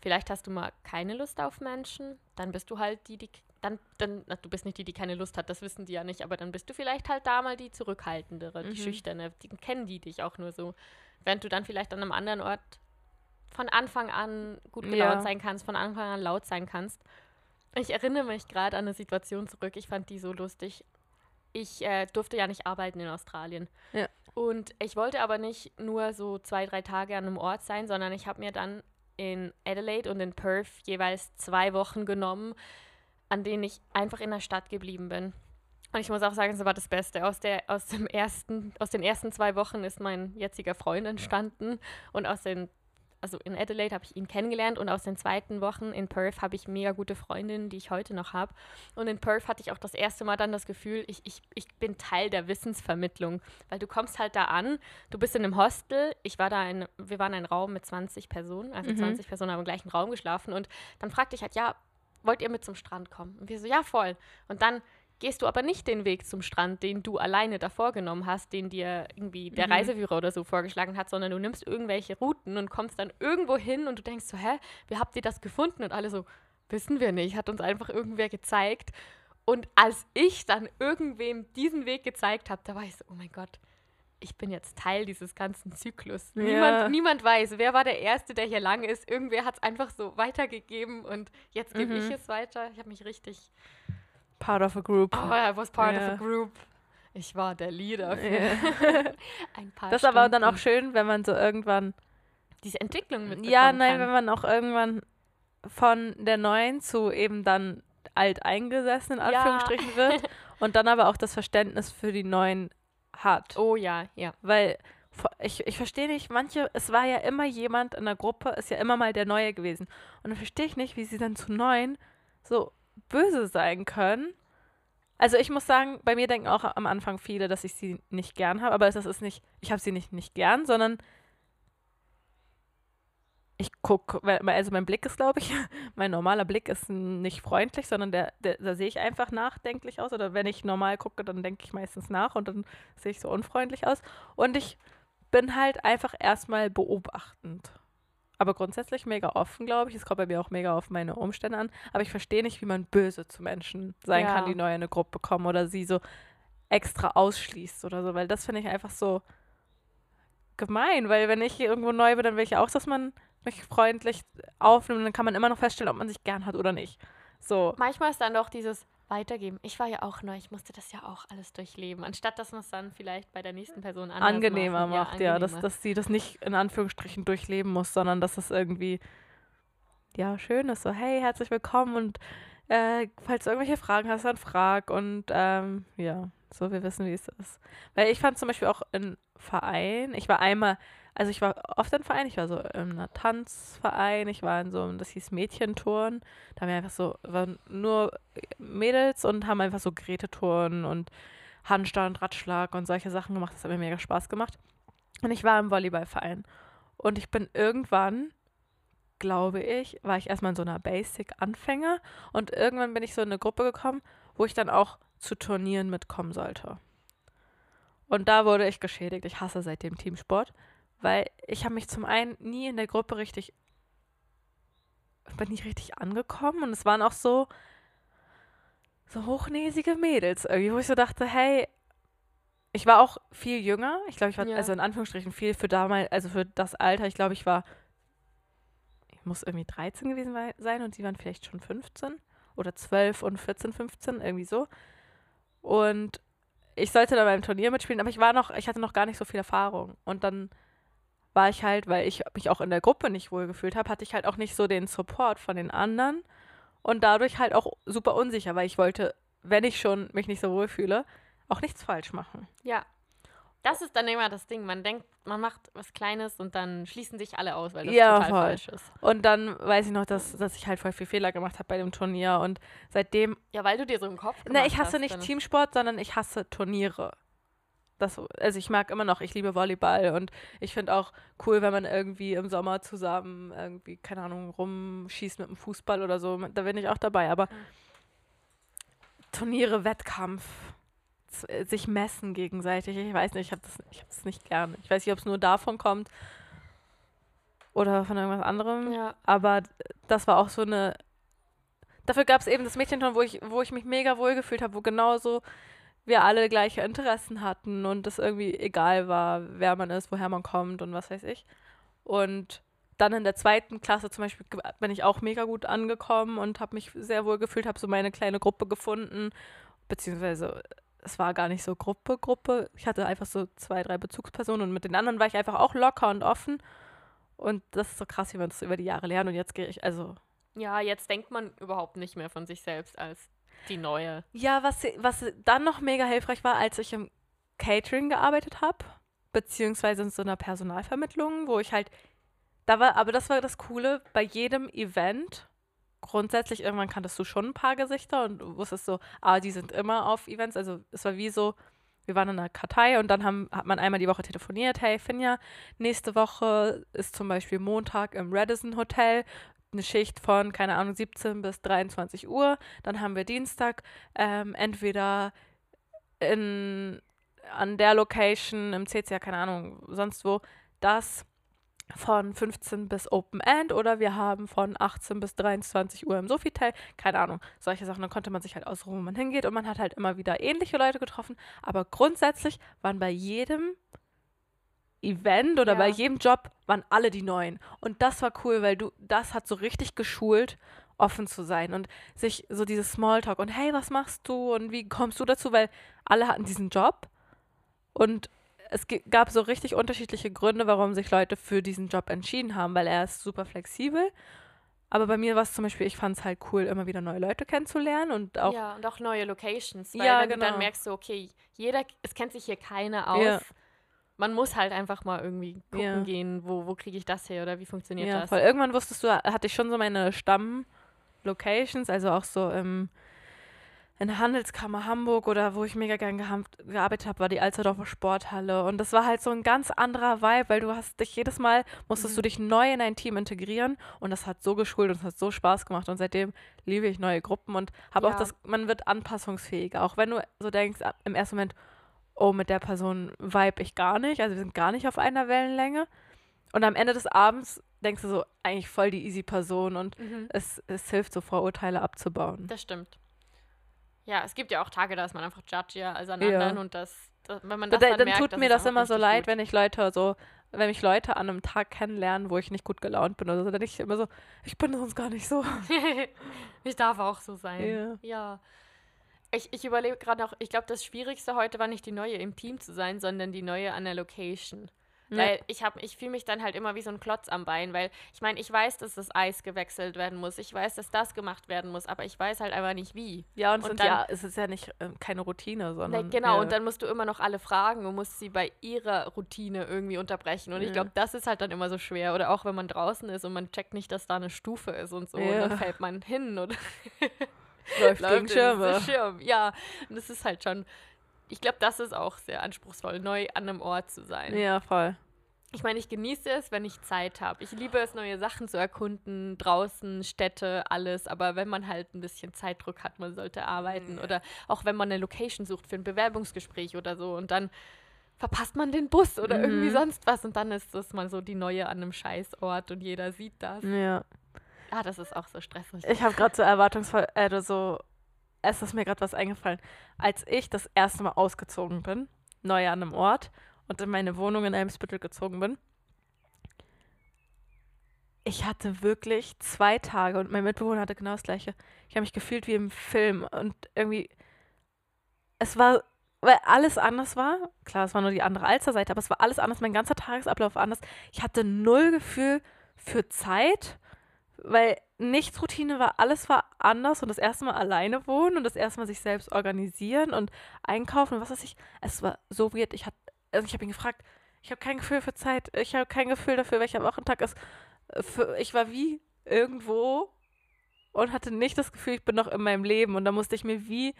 S2: Vielleicht hast du mal keine Lust auf Menschen, dann bist du halt die, die dann, dann, na, du bist nicht die, die keine Lust hat, das wissen die ja nicht, aber dann bist du vielleicht halt da mal die zurückhaltendere, die
S1: Mhm.
S2: schüchterne, die kennen die dich auch nur so. Während du dann vielleicht an einem anderen Ort von Anfang an gut gelaunt
S1: Ja.
S2: sein kannst, von Anfang an laut sein kannst. Ich erinnere mich gerade an eine Situation zurück, ich fand die so lustig. Ich äh, durfte ja nicht arbeiten in Australien.
S1: Ja.
S2: Und ich wollte aber nicht nur so zwei, drei Tage an einem Ort sein, sondern ich habe mir dann in Adelaide und in Perth jeweils zwei Wochen genommen, an denen ich einfach in der Stadt geblieben bin. Und ich muss auch sagen, es war das Beste. Aus, der, aus, dem ersten, aus den ersten zwei Wochen ist mein jetziger Freund entstanden. Und aus den, also in Adelaide habe ich ihn kennengelernt und aus den zweiten Wochen in Perth habe ich mega gute Freundinnen, die ich heute noch habe. Und in Perth hatte ich auch das erste Mal dann das Gefühl, ich, ich, ich bin Teil der Wissensvermittlung. Weil du kommst halt da an, du bist in einem Hostel, ich war da in, wir waren ein Raum mit 20 Personen, also
S1: Mhm.
S2: 20 Personen haben im gleichen Raum geschlafen und dann fragte ich halt, ja, wollt ihr mit zum Strand kommen? Und wir so, ja, voll. Und dann gehst du aber nicht den Weg zum Strand, den du alleine davor genommen hast, den dir irgendwie der
S1: Mhm.
S2: Reiseführer oder so vorgeschlagen hat, sondern du nimmst irgendwelche Routen und kommst dann irgendwo hin und du denkst so, hä, wie habt ihr das gefunden? Und alle so, wissen wir nicht, hat uns einfach irgendwer gezeigt. Und als ich dann irgendwem diesen Weg gezeigt habe, da war ich so, oh mein Gott, ich bin jetzt Teil dieses ganzen Zyklus.
S1: Ja.
S2: Niemand, niemand weiß, wer war der Erste, der hier lang ist. Irgendwer hat es einfach so weitergegeben und jetzt gebe
S1: Mhm.
S2: ich es weiter. Ich habe mich richtig,
S1: Part of a group.
S2: oh, I was part of
S1: Ja.
S2: a group. Ich war der Leader für
S1: Ja. [laughs]
S2: ein paar
S1: Das ist aber dann auch schön, wenn man so irgendwann.
S2: diese Entwicklung mitbekommen
S1: Ja, nein,
S2: kann.
S1: wenn man auch irgendwann von der neuen zu eben dann alt eingesessen in. Anführungsstrichen wird [laughs] und dann aber auch das Verständnis für die neuen hat.
S2: Oh ja, ja.
S1: Weil ich, ich verstehe nicht, manche, es war ja immer jemand in der Gruppe, ist ja immer mal der Neue gewesen. Und dann verstehe ich nicht, wie sie dann zu Neuen so böse sein können. Also ich muss sagen, bei mir denken auch am Anfang viele, dass ich sie nicht gern habe, aber das ist nicht, ich habe sie nicht nicht gern, sondern ich gucke, also mein Blick ist, glaube ich, [laughs] mein normaler Blick ist nicht freundlich, sondern der, der, da sehe ich einfach nachdenklich aus. Oder wenn ich normal gucke, dann denke ich meistens nach und dann sehe ich so unfreundlich aus. Und ich bin halt einfach erstmal beobachtend. Aber grundsätzlich mega offen, glaube ich. Es kommt bei mir auch mega auf meine Umstände an. Aber ich verstehe nicht, wie man böse zu Menschen sein
S2: Ja.
S1: kann, die neu in eine Gruppe kommen oder sie so extra ausschließt oder so. Weil das finde ich einfach so gemein. Weil wenn ich hier irgendwo neu bin, dann will ich auch, dass man mich freundlich aufnimmt. Dann kann man immer noch feststellen, ob man sich gern hat oder nicht. So.
S2: Manchmal ist dann doch dieses Weitergeben. Ich war ja auch neu, ich musste das ja auch alles durchleben. Anstatt dass man es dann vielleicht bei der nächsten Person
S1: angenehmer macht, ja, dass,
S2: angenehmer.
S1: dass sie das nicht in Anführungsstrichen durchleben muss, sondern dass es irgendwie ja schön ist. So, hey, herzlich willkommen und äh, falls du irgendwelche Fragen hast, dann frag und ähm, ja, so wir wissen, wie es ist. Weil ich fand zum Beispiel auch in Verein, ich war einmal, also ich war oft in Vereinen, ich war so in einem Tanzverein, ich war in so, einem, das hieß Mädchenturn, da haben wir einfach so, waren nur Mädels und haben einfach so Gerätetouren und Handstand, Radschlag und solche Sachen gemacht. Das hat mir mega Spaß gemacht. Und ich war im Volleyballverein. Und ich bin irgendwann, glaube ich, war ich erstmal in so einer Basic-Anfänger und irgendwann bin ich so in eine Gruppe gekommen, wo ich dann auch zu Turnieren mitkommen sollte. Und da wurde ich geschädigt. Ich hasse seitdem Teamsport, weil ich habe mich zum einen nie in der Gruppe richtig bin nicht richtig angekommen und es waren auch so so hochnäsige Mädels irgendwie, wo ich so dachte, hey, ich war auch viel jünger. Ich glaube, ich war
S2: Ja.
S1: also in Anführungsstrichen viel für damals, also für das Alter. Ich glaube, ich war ich muss irgendwie 13 gewesen sein und sie waren vielleicht schon 15 oder 12 und 14, 15 irgendwie so. Und ich sollte da beim Turnier mitspielen, aber ich war noch, ich hatte noch gar nicht so viel Erfahrung. Und dann war ich halt, weil ich mich auch in der Gruppe nicht wohl gefühlt habe, hatte ich halt auch nicht so den Support von den anderen und dadurch halt auch super unsicher, weil ich wollte, wenn ich schon mich nicht so wohl fühle, auch nichts falsch machen.
S2: Ja. Das ist dann immer das Ding. Man denkt, man macht was Kleines und dann schließen sich alle aus, weil das
S1: Ja,
S2: total
S1: voll.
S2: falsch ist.
S1: Und dann weiß ich noch, dass, dass ich halt voll viel Fehler gemacht habe bei dem Turnier und seitdem,
S2: Ja, weil du dir so im Kopf
S1: ne,
S2: gemacht
S1: ich hasse
S2: hast,
S1: nicht Teamsport, sondern ich hasse Turniere. Das, also ich mag immer noch, ich liebe Volleyball und ich finde auch cool, wenn man irgendwie im Sommer zusammen irgendwie, keine Ahnung, rumschießt mit dem Fußball oder so. Da bin ich auch dabei. Aber Turniere, Wettkampf, äh, sich messen gegenseitig, ich weiß nicht, ich habe das, ich hab das nicht gern. Ich weiß nicht, ob es nur davon kommt oder von irgendwas anderem.
S2: Ja.
S1: Aber das war auch so eine. Dafür gab es eben das Mädchenturnen, wo ich, wo ich mich mega wohl gefühlt habe, wo genauso wir alle gleiche Interessen hatten und es irgendwie egal war, wer man ist, woher man kommt und was weiß ich. Und dann in der zweiten Klasse zum Beispiel bin ich auch mega gut angekommen und habe mich sehr wohl gefühlt, habe so meine kleine Gruppe gefunden, beziehungsweise es war gar nicht so Gruppe, Gruppe. Ich hatte einfach so zwei, drei Bezugspersonen und mit den anderen war ich einfach auch locker und offen. Und das ist so krass, wie man das über die Jahre lernt. Und jetzt gehe ich, also
S2: ja, jetzt denkt man überhaupt nicht mehr von sich selbst als die Neue.
S1: Ja, was, was dann noch mega hilfreich war, als ich im Catering gearbeitet habe, beziehungsweise in so einer Personalvermittlung, wo ich halt, da war, aber das war das Coole, bei jedem Event, grundsätzlich, irgendwann kanntest du schon ein paar Gesichter und wusstest so, ah, die sind immer auf Events, also es war wie so, wir waren in einer Kartei und dann haben, hat man einmal die Woche telefoniert, hey Finja, nächste Woche ist zum Beispiel Montag im Radisson Hotel, eine Schicht von, keine Ahnung, 17 bis 23 Uhr. Dann haben wir Dienstag ähm, entweder in, an der Location im CCA, keine Ahnung, sonst wo, das von 15 bis Open End oder wir haben von 18 bis 23 Uhr im Sofitel, keine Ahnung, solche Sachen. Dann konnte man sich halt ausruhen, wo man hingeht und man hat halt immer wieder ähnliche Leute getroffen, aber grundsätzlich waren bei jedem Event oder
S2: Ja.
S1: bei jedem Job waren alle die Neuen. Und das war cool, weil du, das hat so richtig geschult, offen zu sein und sich so dieses Smalltalk und hey, was machst du und wie kommst du dazu, weil alle hatten diesen Job und es gab so richtig unterschiedliche Gründe, warum sich Leute für diesen Job entschieden haben, weil er ist super flexibel. Aber bei mir war es zum Beispiel, ich fand es halt cool, immer wieder neue Leute kennenzulernen und auch
S2: ja, und auch neue Locations. Weil
S1: Ja,
S2: wenn du
S1: genau.
S2: dann merkst, so, okay, jeder, es kennt sich hier keiner aus.
S1: Ja.
S2: Man muss halt einfach mal irgendwie gucken
S1: Ja.
S2: gehen, wo, wo kriege ich das her oder wie funktioniert
S1: Ja,
S2: das.
S1: voll. Irgendwann wusstest du, hatte ich schon so meine Stamm-Locations, also auch so im, in der Handelskammer Hamburg oder wo ich mega gern gearbeitet habe, war die Alsterdorfer Sporthalle. Und das war halt so ein ganz anderer Vibe, weil du hast dich jedes Mal, musstest du
S2: Mhm.
S1: dich neu in ein Team integrieren und das hat so geschult und es hat so Spaß gemacht. Und seitdem liebe ich neue Gruppen und habe auch
S2: Ja.
S1: das, man wird anpassungsfähiger. Auch wenn du so denkst, im ersten Moment, oh, mit der Person vibe ich gar nicht, also wir sind gar nicht auf einer Wellenlänge. Und am Ende des Abends denkst du so, eigentlich voll die easy Person und
S2: Mhm.
S1: es, es hilft so Vorurteile abzubauen.
S2: Das stimmt. Ja, es gibt ja auch Tage, da ist man einfach judgier als an
S1: Ja.
S2: anderen und das, das wenn man
S1: Da,
S2: das
S1: dann
S2: dann, merkt,
S1: tut mir das immer so leid,
S2: gut.
S1: wenn ich Leute so, wenn mich Leute an einem Tag kennenlernen, wo ich nicht gut gelaunt bin oder so, dann denke ich immer so, ich bin sonst gar nicht so. [laughs]
S2: ich darf auch so sein.
S1: Ja.
S2: Ja. Ich, ich überlege gerade noch, ich glaube, das Schwierigste heute war nicht die Neue im Team zu sein, sondern die Neue an der Location.
S1: Ja.
S2: Weil ich habe, ich fühle mich dann halt immer wie so ein Klotz am Bein, weil ich meine, ich weiß, dass das Eis gewechselt werden muss, ich weiß, dass das gemacht werden muss, aber ich weiß halt einfach nicht wie.
S1: Ja, und, es
S2: Und dann-
S1: ja, es ist ja nicht ähm, keine Routine,
S2: Ne,
S1: sondern.
S2: genau,
S1: ja.
S2: und dann musst du immer noch alle fragen und musst sie bei ihrer Routine irgendwie unterbrechen. Und ich
S1: Ja.
S2: glaube, das ist halt dann immer so schwer. Oder auch wenn man draußen ist und man checkt nicht, dass da eine Stufe ist und so. Und dann fällt man hin oder [laughs]
S1: läuft
S2: läuft
S1: gegen Schirme.
S2: Schirm. Ja, und das ist halt schon. Ich glaube, das ist auch sehr anspruchsvoll, neu an einem Ort zu sein.
S1: Ja, voll.
S2: Ich meine, ich genieße es, wenn ich Zeit habe. Ich liebe es, neue Sachen zu erkunden, draußen, Städte, alles. Aber wenn man halt ein bisschen Zeitdruck hat, man sollte arbeiten. Oder auch wenn man eine Location sucht für ein Bewerbungsgespräch oder so und dann verpasst man den Bus oder irgendwie
S1: Mhm.
S2: sonst was und dann ist das mal so die neue an einem Scheißort und jeder sieht das.
S1: Ja.
S2: Ah, das ist auch so stressig.
S1: Ich habe gerade so erwartungsvoll, äh, so, es ist mir gerade was eingefallen. Als ich das erste Mal ausgezogen bin, neu an einem Ort und in meine Wohnung in Elmsbüttel gezogen bin, ich hatte wirklich zwei Tage und mein Mitbewohner hatte genau das gleiche. Ich habe mich gefühlt wie im Film und irgendwie, es war, weil alles anders war. Klar, es war nur die andere Alsterseite, aber es war alles anders, mein ganzer Tagesablauf anders. Ich hatte null Gefühl für Zeit, weil nichts Routine war, alles war anders und das erste Mal alleine wohnen und das erste Mal sich selbst organisieren und einkaufen und was weiß ich. Es war so weird. Ich, also ich habe ihn gefragt, ich habe kein Gefühl für Zeit, ich habe kein Gefühl dafür, welcher Wochentag ist. Ich war wie irgendwo und hatte nicht das Gefühl, ich bin noch in meinem Leben und da musste ich mir wie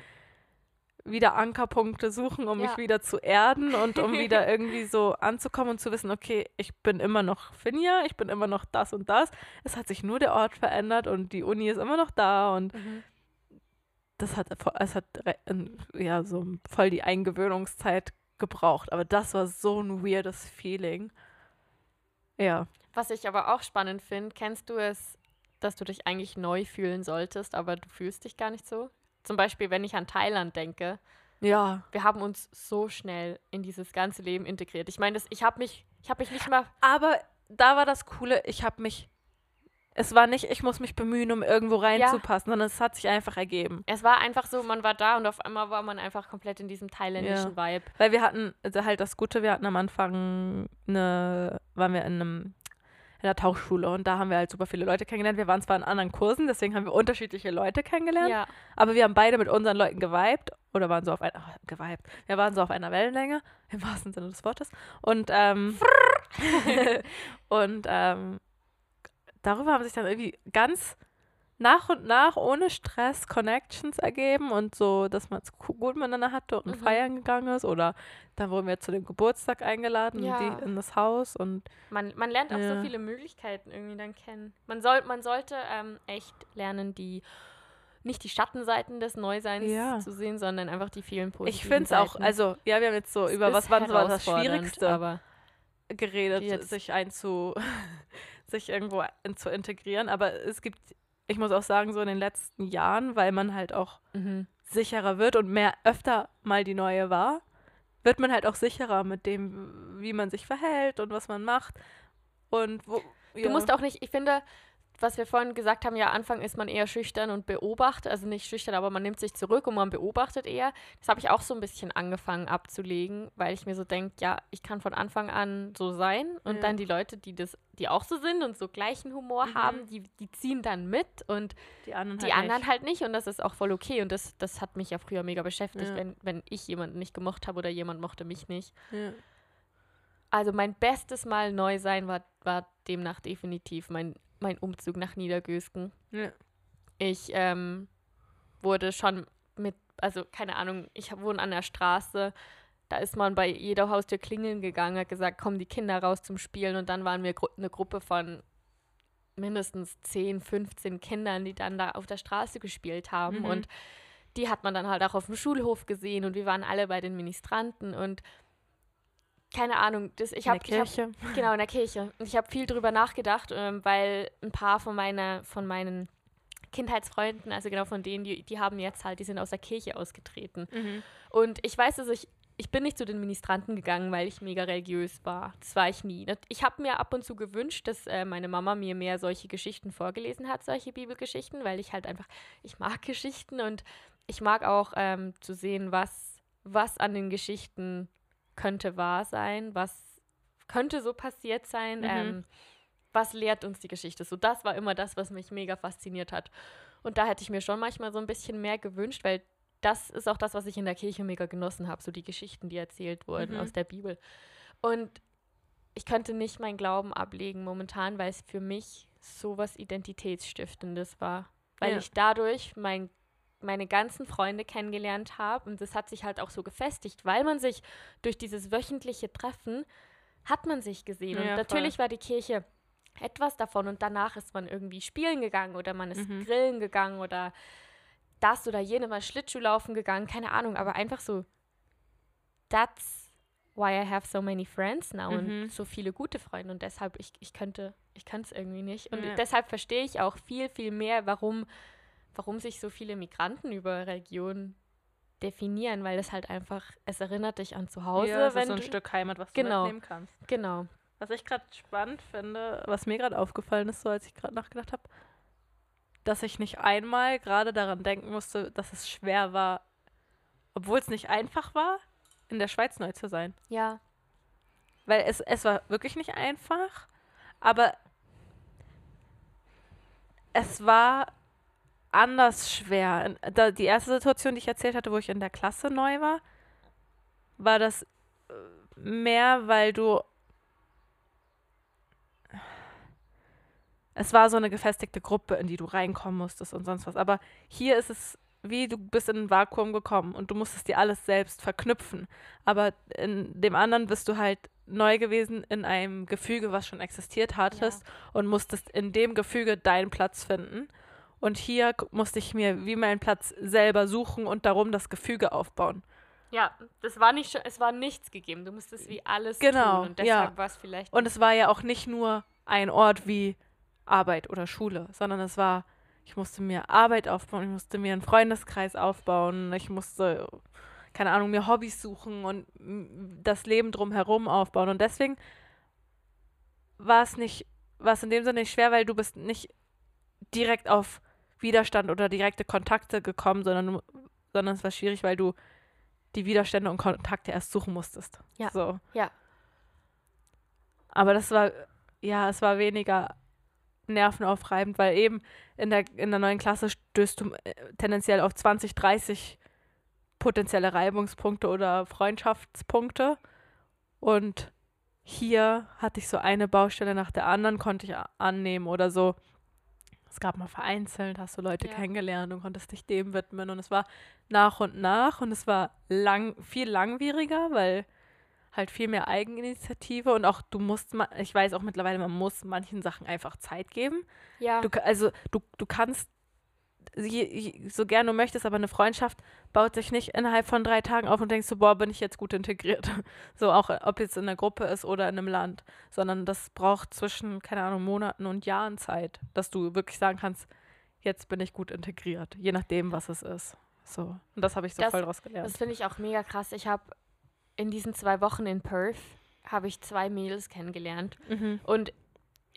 S1: wieder Ankerpunkte suchen, um
S2: Ja.
S1: mich wieder zu erden und um [laughs] wieder irgendwie so anzukommen und zu wissen, okay, ich bin immer noch Finja, ich bin immer noch das und das. Es hat sich nur der Ort verändert und die Uni ist immer noch da und
S2: Mhm.
S1: das hat, es hat ein- ja so voll die Eingewöhnungszeit gebraucht. Aber das war so ein weirdes Feeling. Ja.
S2: Was ich aber auch spannend finde, kennst du es, dass du dich eigentlich neu fühlen solltest, aber du fühlst dich gar nicht so? Zum Beispiel, wenn ich an Thailand denke,
S1: Ja.
S2: wir haben uns so schnell in dieses ganze Leben integriert. Ich meine, ich habe mich, ich habe mich nicht mal,
S1: Aber da war das Coole, ich habe mich. Es war nicht, ich muss mich bemühen, um irgendwo reinzupassen, sondern es hat sich einfach ergeben.
S2: es war einfach so, man war da und auf einmal war man einfach komplett in diesem thailändischen Vibe.
S1: Weil wir hatten, also halt das Gute, wir hatten am Anfang eine, waren wir in einem in der Tauchschule und da haben wir halt super viele Leute kennengelernt. Wir waren zwar in anderen Kursen, deswegen haben wir unterschiedliche Leute kennengelernt,
S2: Ja,
S1: aber wir haben beide mit unseren Leuten geweibt oder waren so auf einer, geweibt. Wir waren so auf einer Wellenlänge, [laughs] im wahrsten Sinne des Wortes. Und, ähm, [laughs] und, ähm, darüber haben sich dann irgendwie ganz nach und nach ohne Stress Connections ergeben und so, dass man es gu- gut miteinander hatte und
S2: Mhm.
S1: feiern gegangen ist oder dann wurden wir zu dem Geburtstag eingeladen
S2: Ja.
S1: in, die, in das Haus und
S2: man, man lernt auch
S1: Ja.
S2: so viele Möglichkeiten irgendwie dann kennen. Man, soll, man sollte ähm, echt lernen, die nicht die Schattenseiten des Neuseins
S1: Ja.
S2: zu sehen, sondern einfach die vielen positiven
S1: ich finde es auch, also ja, wir haben jetzt so
S2: Es
S1: über was war das Schwierigste
S2: Aber
S1: geredet, sich einzu, [laughs] sich irgendwo in, zu integrieren, aber es gibt, ich muss auch sagen, so in den letzten Jahren, weil man halt auch
S2: mhm.
S1: sicherer wird und mehr öfter mal die neue war, wird man halt auch sicherer mit dem, wie man sich verhält und was man macht. Und wo.
S2: Du musst auch nicht, ich finde, was wir vorhin gesagt haben, ja, Anfang ist man eher schüchtern und beobachtet, also nicht schüchtern, aber man nimmt sich zurück und man beobachtet eher. Das habe ich auch so ein bisschen angefangen abzulegen, weil ich mir so denke, ja, ich kann von Anfang an so sein und
S1: Ja.
S2: dann die Leute, die das, die auch so sind und so gleichen Humor
S1: Mhm.
S2: haben, die, die ziehen dann mit und
S1: die anderen
S2: die
S1: halt
S2: anderen
S1: nicht.
S2: halt nicht und das ist auch voll okay und das, das hat mich ja früher mega beschäftigt,
S1: Ja.
S2: wenn, wenn ich jemanden nicht gemocht habe oder jemand mochte mich nicht.
S1: Ja.
S2: Also mein bestes Mal neu sein war, war demnach definitiv mein, mein Umzug nach Niedergösgen.
S1: Ja.
S2: Ich ähm, wurde schon mit, also keine Ahnung, ich wohne an der Straße. Da ist man bei jeder Haustür klingeln gegangen, hat gesagt, kommen die Kinder raus zum Spielen. Und dann waren wir gru eine Gruppe von mindestens 10, 15 Kindern, die dann da auf der Straße gespielt haben.
S1: Mhm.
S2: Und die hat man dann halt auch auf dem Schulhof gesehen und wir waren alle bei den Ministranten und keine Ahnung, das, ich habe
S1: Kirche. [laughs]
S2: Genau, in der Kirche. Und ich habe viel drüber nachgedacht, ähm, weil ein paar von, meiner, von meinen Kindheitsfreunden, also genau von denen, die, die haben jetzt halt, die sind aus der Kirche ausgetreten.
S1: Mhm.
S2: Und ich weiß, dass ich, ich bin nicht zu den Ministranten gegangen, weil ich mega religiös war. Das war ich nie. Ich habe mir ab und zu gewünscht, dass äh, meine Mama mir mehr solche Geschichten vorgelesen hat, solche Bibelgeschichten, weil ich halt einfach, ich mag [laughs] Geschichten und ich mag auch ähm, zu sehen, was, was an den Geschichten könnte wahr sein, was könnte so passiert sein.
S1: Mhm.
S2: Ähm, was lehrt uns die Geschichte? So, das war immer das, was mich mega fasziniert hat. Und da hätte ich mir schon manchmal so ein bisschen mehr gewünscht, weil das ist auch das, was ich in der Kirche mega genossen habe, so die Geschichten, die erzählt wurden
S1: Mhm.
S2: aus der Bibel. Und ich könnte nicht meinen Glauben ablegen momentan, weil es für mich so was Identitätsstiftendes war. Weil
S1: Ja.
S2: ich dadurch mein, meine ganzen Freunde kennengelernt habe und das hat sich halt auch so gefestigt, weil man sich durch dieses wöchentliche Treffen hat man sich gesehen.
S1: Ja,
S2: und
S1: voll.
S2: natürlich war die Kirche etwas davon und danach ist man irgendwie spielen gegangen oder man ist
S1: Mhm.
S2: grillen gegangen oder das oder jene mal Schlittschuhlaufen gegangen, keine Ahnung, aber einfach so, that's why I have so many friends now
S1: Mhm.
S2: und so viele gute Freunde und deshalb, ich, ich könnte, ich könnte es irgendwie nicht und
S1: Ja.
S2: deshalb verstehe ich auch viel, viel mehr, warum, warum sich so viele Migranten über Religion definieren, weil es halt einfach, es erinnert dich an zu Hause,
S1: ja, es
S2: wenn
S1: ist so ein
S2: du,
S1: Stück Heimat, was
S2: Genau.
S1: du mitnehmen kannst.
S2: genau,
S1: Was ich gerade spannend finde, was mir gerade aufgefallen ist, so als ich gerade nachgedacht habe, dass ich nicht einmal gerade daran denken musste, dass es schwer war, obwohl es nicht einfach war, in der Schweiz neu zu sein.
S2: ja,
S1: Weil es, es war wirklich nicht einfach, aber es war anders schwer. Da, die erste Situation, die ich erzählt hatte, wo ich in der Klasse neu war, war das äh, mehr, weil du. Es war so eine gefestigte Gruppe, in die du reinkommen musstest und sonst was. Aber hier ist es wie, du bist in ein Vakuum gekommen und du musstest dir alles selbst verknüpfen. Aber in dem anderen bist du halt neu gewesen in einem Gefüge, was schon existiert hattest und musstest in dem Gefüge deinen Platz finden. Und hier musste ich mir wie meinen Platz selber suchen und darum das Gefüge aufbauen.
S2: ja, das war nicht, es war nichts gegeben, du musstest wie alles
S1: Genau,
S2: tun und
S1: ja.
S2: deshalb war es vielleicht
S1: Und es war ja auch nicht nur ein Ort wie Arbeit oder Schule, sondern es war, ich musste mir Arbeit aufbauen, ich musste mir einen Freundeskreis aufbauen, ich musste, keine Ahnung, mir Hobbys suchen und das Leben drumherum aufbauen. Und deswegen war es nicht, war es in dem Sinne nicht schwer, weil du bist nicht direkt auf Widerstand oder direkte Kontakte gekommen, sondern, sondern es war schwierig, weil du die Widerstände und Kontakte erst suchen musstest.
S2: Ja.
S1: So.
S2: Ja.
S1: Aber das war, ja, es war weniger nervenaufreibend, weil eben in der, in der neuen Klasse stößt du äh, tendenziell auf 20, 30 potenzielle Reibungspunkte oder Freundschaftspunkte. Und hier hatte ich so eine Baustelle nach der anderen, konnte ich annehmen oder so. Es gab mal vereinzelt, hast du Leute
S2: Ja.
S1: kennengelernt und konntest dich dem widmen. Und es war nach und nach und es war lang, viel langwieriger, weil halt viel mehr Eigeninitiative und auch du musst, ich weiß auch mittlerweile, man muss manchen Sachen einfach Zeit geben.
S2: ja,
S1: Du, also du, du kannst so gern du möchtest, aber eine Freundschaft baut sich nicht innerhalb von drei Tagen auf und denkst du, boah, bin ich jetzt gut integriert. [laughs] So auch, ob jetzt in einer Gruppe ist oder in einem Land, sondern das braucht zwischen, keine Ahnung, Monaten und Jahren Zeit, dass du wirklich sagen kannst, jetzt bin ich gut integriert, je nachdem, was es ist. So, und das habe ich so
S2: Das-
S1: voll rausgelernt.
S2: Das finde ich auch mega krass. Ich habe in diesen zwei Wochen in Perth habe ich zwei Mädels kennengelernt.
S1: Mhm.
S2: Und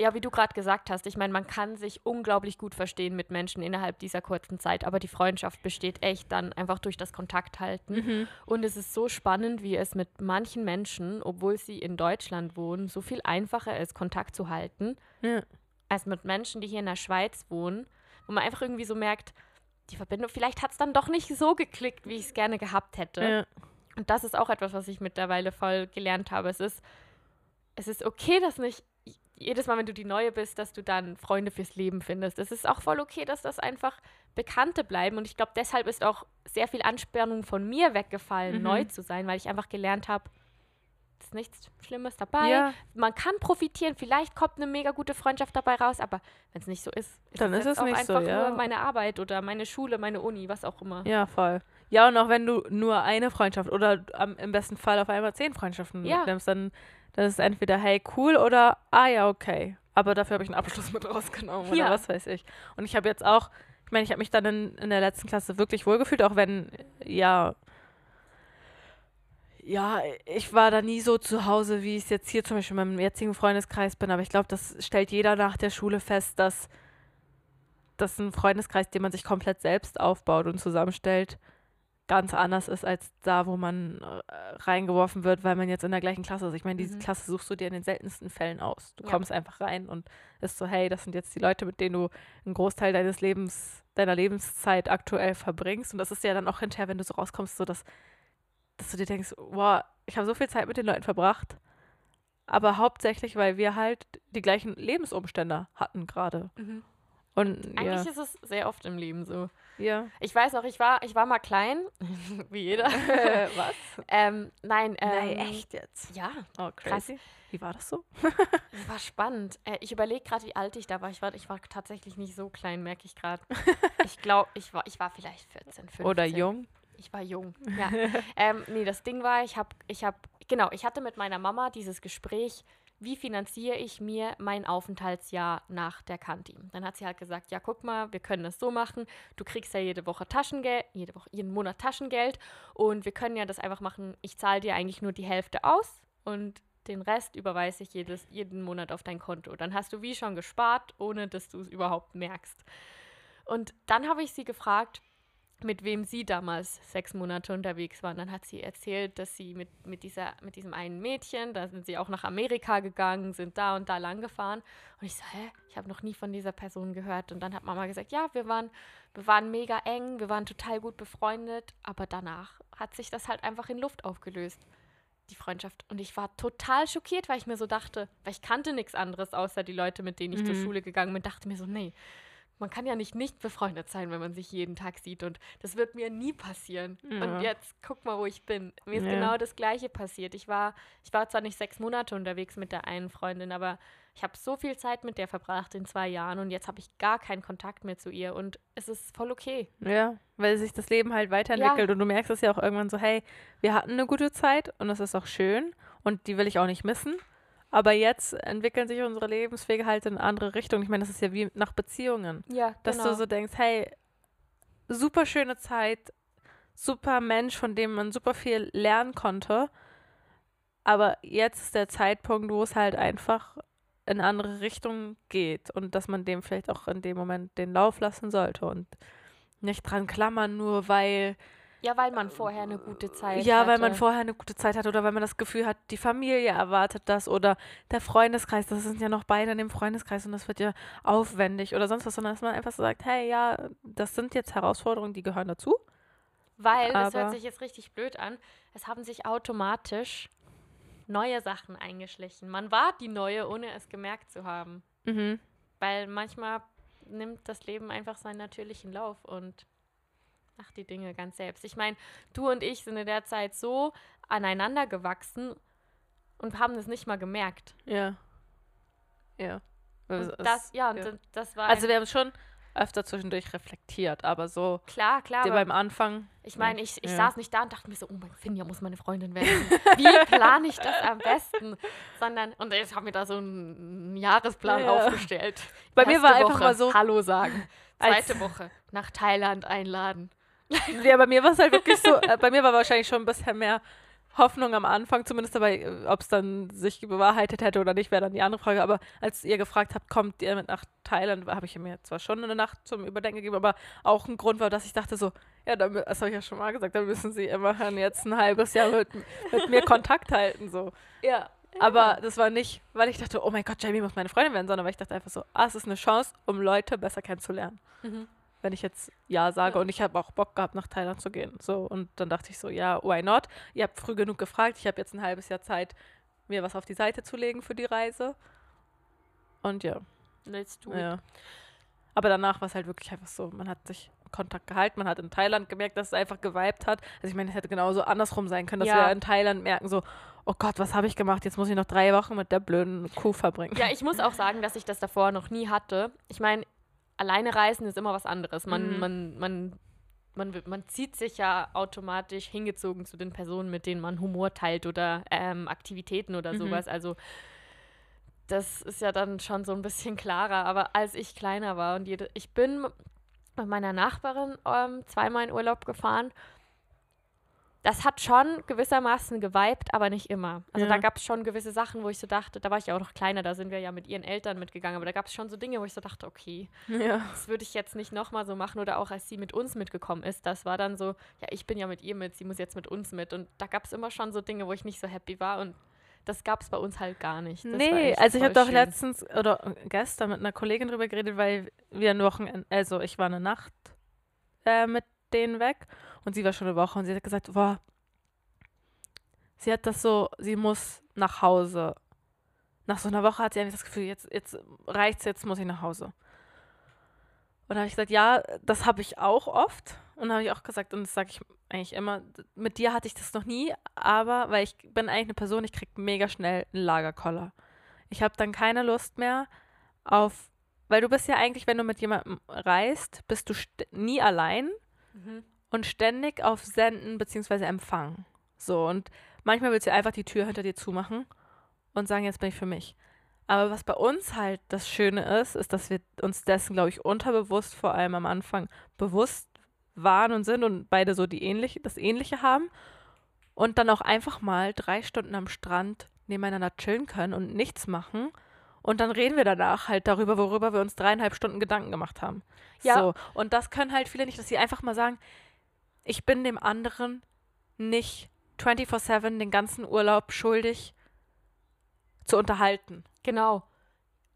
S2: ja, wie du gerade gesagt hast, ich meine, man kann sich unglaublich gut verstehen mit Menschen innerhalb dieser kurzen Zeit, aber die Freundschaft besteht echt dann einfach durch das Kontakt halten.
S1: Mhm.
S2: Und es ist so spannend, wie es mit manchen Menschen, obwohl sie in Deutschland wohnen, so viel einfacher ist, Kontakt zu halten,
S1: Ja.
S2: als mit Menschen, die hier in der Schweiz wohnen, wo man einfach irgendwie so merkt, die Verbindung, vielleicht hat es dann doch nicht so geklickt, wie ich es gerne gehabt hätte.
S1: Ja.
S2: Und das ist auch etwas, was ich mittlerweile voll gelernt habe. Es ist, es ist okay, dass nicht jedes Mal, wenn du die Neue bist, dass du dann Freunde fürs Leben findest. Es ist auch voll okay, dass das einfach Bekannte bleiben. Und ich glaube, deshalb ist auch sehr viel Anspannung von mir weggefallen,
S1: Mhm.
S2: neu zu sein, weil ich einfach gelernt habe, es ist nichts Schlimmes dabei.
S1: Ja,
S2: Man kann profitieren, vielleicht kommt eine mega gute Freundschaft dabei raus, aber wenn es nicht so ist, ist
S1: Dann
S2: es
S1: ist es
S2: auch
S1: nicht so,
S2: einfach
S1: ja.
S2: nur meine Arbeit oder meine Schule, meine Uni, was auch immer.
S1: ja, voll. Ja, und auch wenn du nur eine Freundschaft oder am, im besten Fall auf einmal zehn Freundschaften
S2: Ja.
S1: mitnimmst, dann, dann ist es entweder hey, cool oder ah ja, okay. Aber dafür habe ich einen Abschluss mit rausgenommen oder
S2: Ja.
S1: was weiß ich. Und ich habe jetzt auch, ich meine, ich habe mich dann in, in der letzten Klasse wirklich wohlgefühlt, auch wenn, ja, ja, ich war da nie so zu Hause, wie ich es jetzt hier zum Beispiel in meinem jetzigen Freundeskreis bin. Aber ich glaube, das stellt jeder nach der Schule fest, dass das ein Freundeskreis, den man sich komplett selbst aufbaut und zusammenstellt, ganz anders ist als da, wo man äh, reingeworfen wird, weil man jetzt in der gleichen Klasse ist. Ich meine, diese
S2: Mhm.
S1: Klasse suchst du dir in den seltensten Fällen aus. Du
S2: Ja.
S1: kommst einfach rein und ist so, hey, das sind jetzt die Leute, mit denen du einen Großteil deines Lebens, deiner Lebenszeit aktuell verbringst. Und das ist ja dann auch hinterher, wenn du so rauskommst, so dass, dass du dir denkst, wow, ich habe so viel Zeit mit den Leuten verbracht. Aber hauptsächlich, weil wir halt die gleichen Lebensumstände hatten gerade. Und
S2: Eigentlich
S1: ja,
S2: ist es sehr oft im Leben so.
S1: ja.
S2: Ich weiß auch, ich war, ich war mal klein, [laughs] wie jeder. [laughs]
S1: Was?
S2: ähm, nein, ähm,
S1: Nein, echt jetzt?
S2: Ja,
S1: Oh,
S2: Krass.
S1: crazy. Wie war das so?
S2: das war spannend. Äh, ich überlege gerade, wie alt ich da war. Ich war, ich war tatsächlich nicht so klein, merke ich gerade. [laughs] ich glaube, ich war, ich war vielleicht 14, 15.
S1: Oder jung?
S2: Ich war jung, ja. ähm, nee, das Ding war, ich habe, ich habe, genau, ich hatte mit meiner Mama dieses Gespräch, wie finanziere ich mir mein Aufenthaltsjahr nach der Kanti? Dann hat sie halt gesagt, ja, guck mal, wir können das so machen. Du kriegst ja jede Woche Taschengeld, jede Woche, jeden Monat Taschengeld und wir können ja das einfach machen. Ich zahle dir eigentlich nur die Hälfte aus und den Rest überweise ich jedes, jeden Monat auf dein Konto. Dann hast du wie schon gespart, ohne dass du es überhaupt merkst. Und dann habe ich sie gefragt, mit wem sie damals sechs Monate unterwegs waren. Dann hat sie erzählt, dass sie mit, mit, dieser, mit diesem einen Mädchen, da sind sie auch nach Amerika gegangen, sind da und da lang gefahren. Und ich so, hä, ich habe noch nie von dieser Person gehört. Und dann hat Mama gesagt, ja, wir waren, wir waren mega eng, wir waren total gut befreundet, aber danach hat sich das halt einfach in Luft aufgelöst, die Freundschaft. Und ich war total schockiert, weil ich mir so dachte, weil ich kannte nichts anderes, außer die Leute, mit denen ich zur
S1: Mhm.
S2: Schule gegangen bin, dachte mir so, nee, man kann ja nicht nicht befreundet sein, wenn man sich jeden Tag sieht. Und das wird mir nie passieren.
S1: Ja.
S2: Und jetzt guck mal, wo ich bin. Mir ist
S1: Ja.
S2: genau das Gleiche passiert. Ich war, ich war zwar nicht sechs Monate unterwegs mit der einen Freundin, aber ich habe so viel Zeit mit der verbracht in zwei Jahren und jetzt habe ich gar keinen Kontakt mehr zu ihr. Und es ist voll okay.
S1: Ja, weil sich das Leben halt weiterentwickelt und du merkst es ja auch irgendwann so, hey, wir hatten eine gute Zeit und das ist auch schön und die will ich auch nicht missen. Aber jetzt entwickeln sich unsere Lebenswege halt in andere Richtungen. Ich meine, das ist ja wie nach Beziehungen.
S2: Ja,
S1: Dass
S2: genau.
S1: du so denkst, hey, super schöne Zeit, super Mensch, von dem man super viel lernen konnte. Aber jetzt ist der Zeitpunkt, wo es halt einfach in andere Richtungen geht und dass man dem vielleicht auch in dem Moment den Lauf lassen sollte und nicht dran klammern, nur weil
S2: ja, weil man vorher eine gute Zeit
S1: ja, weil man
S2: hatte.
S1: vorher eine gute Zeit hat oder weil man das Gefühl hat, die Familie erwartet das oder der Freundeskreis, das sind ja noch beide in dem Freundeskreis und das wird ja aufwendig oder sonst was, sondern dass man einfach so sagt, hey, ja, das sind jetzt Herausforderungen, die gehören dazu.
S2: Weil, das hört sich jetzt richtig blöd an, es haben sich automatisch neue Sachen eingeschlichen. Man war die neue, ohne es gemerkt zu haben.
S1: Mhm.
S2: Weil manchmal nimmt das Leben einfach seinen natürlichen Lauf und macht die Dinge ganz selbst. Ich meine, du und ich sind in der Zeit so aneinander gewachsen und haben es nicht mal gemerkt.
S1: Ja. Ja.
S2: Und
S1: Es-
S2: das, ja, und
S1: ja.
S2: das- war
S1: Also wir haben schon öfter zwischendurch reflektiert, aber so
S2: klar, klar.
S1: beim Anfang.
S2: Ich meine, ich, ich
S1: Ja.
S2: saß nicht da und dachte mir so, oh mein Finja muss meine Freundin werden. Wie [laughs] plane ich das am besten? Sondern, und ich habe mir da so einen Jahresplan
S1: Ja.
S2: aufgestellt.
S1: Bei mir
S2: Erste
S1: war einfach
S2: Woche
S1: mal so-
S2: Hallo sagen. Zweite Woche nach Thailand einladen. [laughs]
S1: Ja, bei mir war es halt wirklich so, äh, bei mir war wahrscheinlich schon ein bisschen mehr Hoffnung am Anfang, zumindest dabei, äh, ob es dann sich bewahrheitet hätte oder nicht, wäre dann die andere Frage. Aber als ihr gefragt habt, kommt ihr mit nach Thailand, habe ich mir zwar schon eine Nacht zum Überdenken gegeben, aber auch ein Grund war, dass ich dachte so, ja, dann, das habe ich ja schon mal gesagt, dann müssen sie immerhin jetzt ein halbes Jahr mit, mit mir Kontakt halten, so.
S2: Ja.
S1: Aber das war nicht, weil ich dachte, oh mein Gott, Jamie muss meine Freundin werden, sondern weil ich dachte einfach so, ah, es ist eine Chance, um Leute besser kennenzulernen
S2: Mhm.
S1: Wenn ich jetzt Ja sage
S2: Ja.
S1: und ich habe auch Bock gehabt, nach Thailand zu gehen. So, und dann dachte ich so, ja, why not? Ihr habt früh genug gefragt, ich habe jetzt ein halbes Jahr Zeit, mir was auf die Seite zu legen für die Reise. Und ja,
S2: Let's do it.
S1: ja. Aber danach war es halt wirklich einfach so, man hat sich Kontakt gehalten, man hat in Thailand gemerkt, dass es einfach geweibt hat. Also ich meine, es hätte genauso andersrum sein können, dass
S2: Ja.
S1: wir in Thailand merken so, oh Gott, was habe ich gemacht? Jetzt muss ich noch drei Wochen mit der blöden Kuh verbringen.
S2: Ja, ich muss auch sagen, dass ich das davor noch nie hatte. Ich meine, alleine reisen ist immer was anderes. Man,
S1: Mhm.
S2: man, man, man, man zieht sich ja automatisch hingezogen zu den Personen, mit denen man Humor teilt oder ähm, Aktivitäten oder
S1: Mhm.
S2: sowas. Also das ist ja dann schon so ein bisschen klarer. Aber als ich kleiner war und jede, ich bin mit meiner Nachbarin ähm, zweimal in Urlaub gefahren das hat schon gewissermaßen geweibt, aber nicht immer. Also
S1: Ja.
S2: da gab es schon gewisse Sachen, wo ich so dachte, da war ich ja auch noch kleiner, da sind wir ja mit ihren Eltern mitgegangen, aber da gab es schon so Dinge, wo ich so dachte, okay,
S1: Ja.
S2: das würde ich jetzt nicht nochmal so machen oder auch als sie mit uns mitgekommen ist, das war dann so, ja, ich bin ja mit ihr mit, sie muss jetzt mit uns mit und da gab es immer schon so Dinge, wo ich nicht so happy war und das gab es bei uns halt gar nicht. Das
S1: Nee, also ich habe doch letztens oder gestern mit einer Kollegin drüber geredet, weil wir ein Wochenende, also ich war eine Nacht äh, mit denen weg und sie war schon eine Woche und sie hat gesagt, boah, sie hat das so, sie muss nach Hause. Nach so einer Woche hat sie eigentlich das Gefühl, jetzt, jetzt reicht's, jetzt muss ich nach Hause. Und da habe ich gesagt, ja, das habe ich auch oft. Und habe ich auch gesagt, und das sage ich eigentlich immer, mit dir hatte ich das noch nie, aber weil ich bin eigentlich eine Person, ich kriege mega schnell einen Lagerkoller. Ich habe dann keine Lust mehr auf, weil du bist ja eigentlich, wenn du mit jemandem reist, bist du nie allein
S2: Mhm.
S1: Und ständig auf Senden bzw. Empfang. So, und manchmal willst du einfach die Tür hinter dir zumachen und sagen, jetzt bin ich für mich. Aber was bei uns halt das Schöne ist, ist, dass wir uns dessen, glaube ich, unterbewusst vor allem am Anfang bewusst waren und sind und beide so die ähnliche, das Ähnliche haben und dann auch einfach mal drei Stunden am Strand nebeneinander chillen können und nichts machen. Und dann reden wir danach halt darüber, worüber wir uns dreieinhalb Stunden Gedanken gemacht haben.
S2: Ja.
S1: So. Und das können halt viele nicht, dass sie einfach mal sagen, ich bin dem anderen nicht 24-7 den ganzen Urlaub schuldig zu unterhalten.
S2: Genau.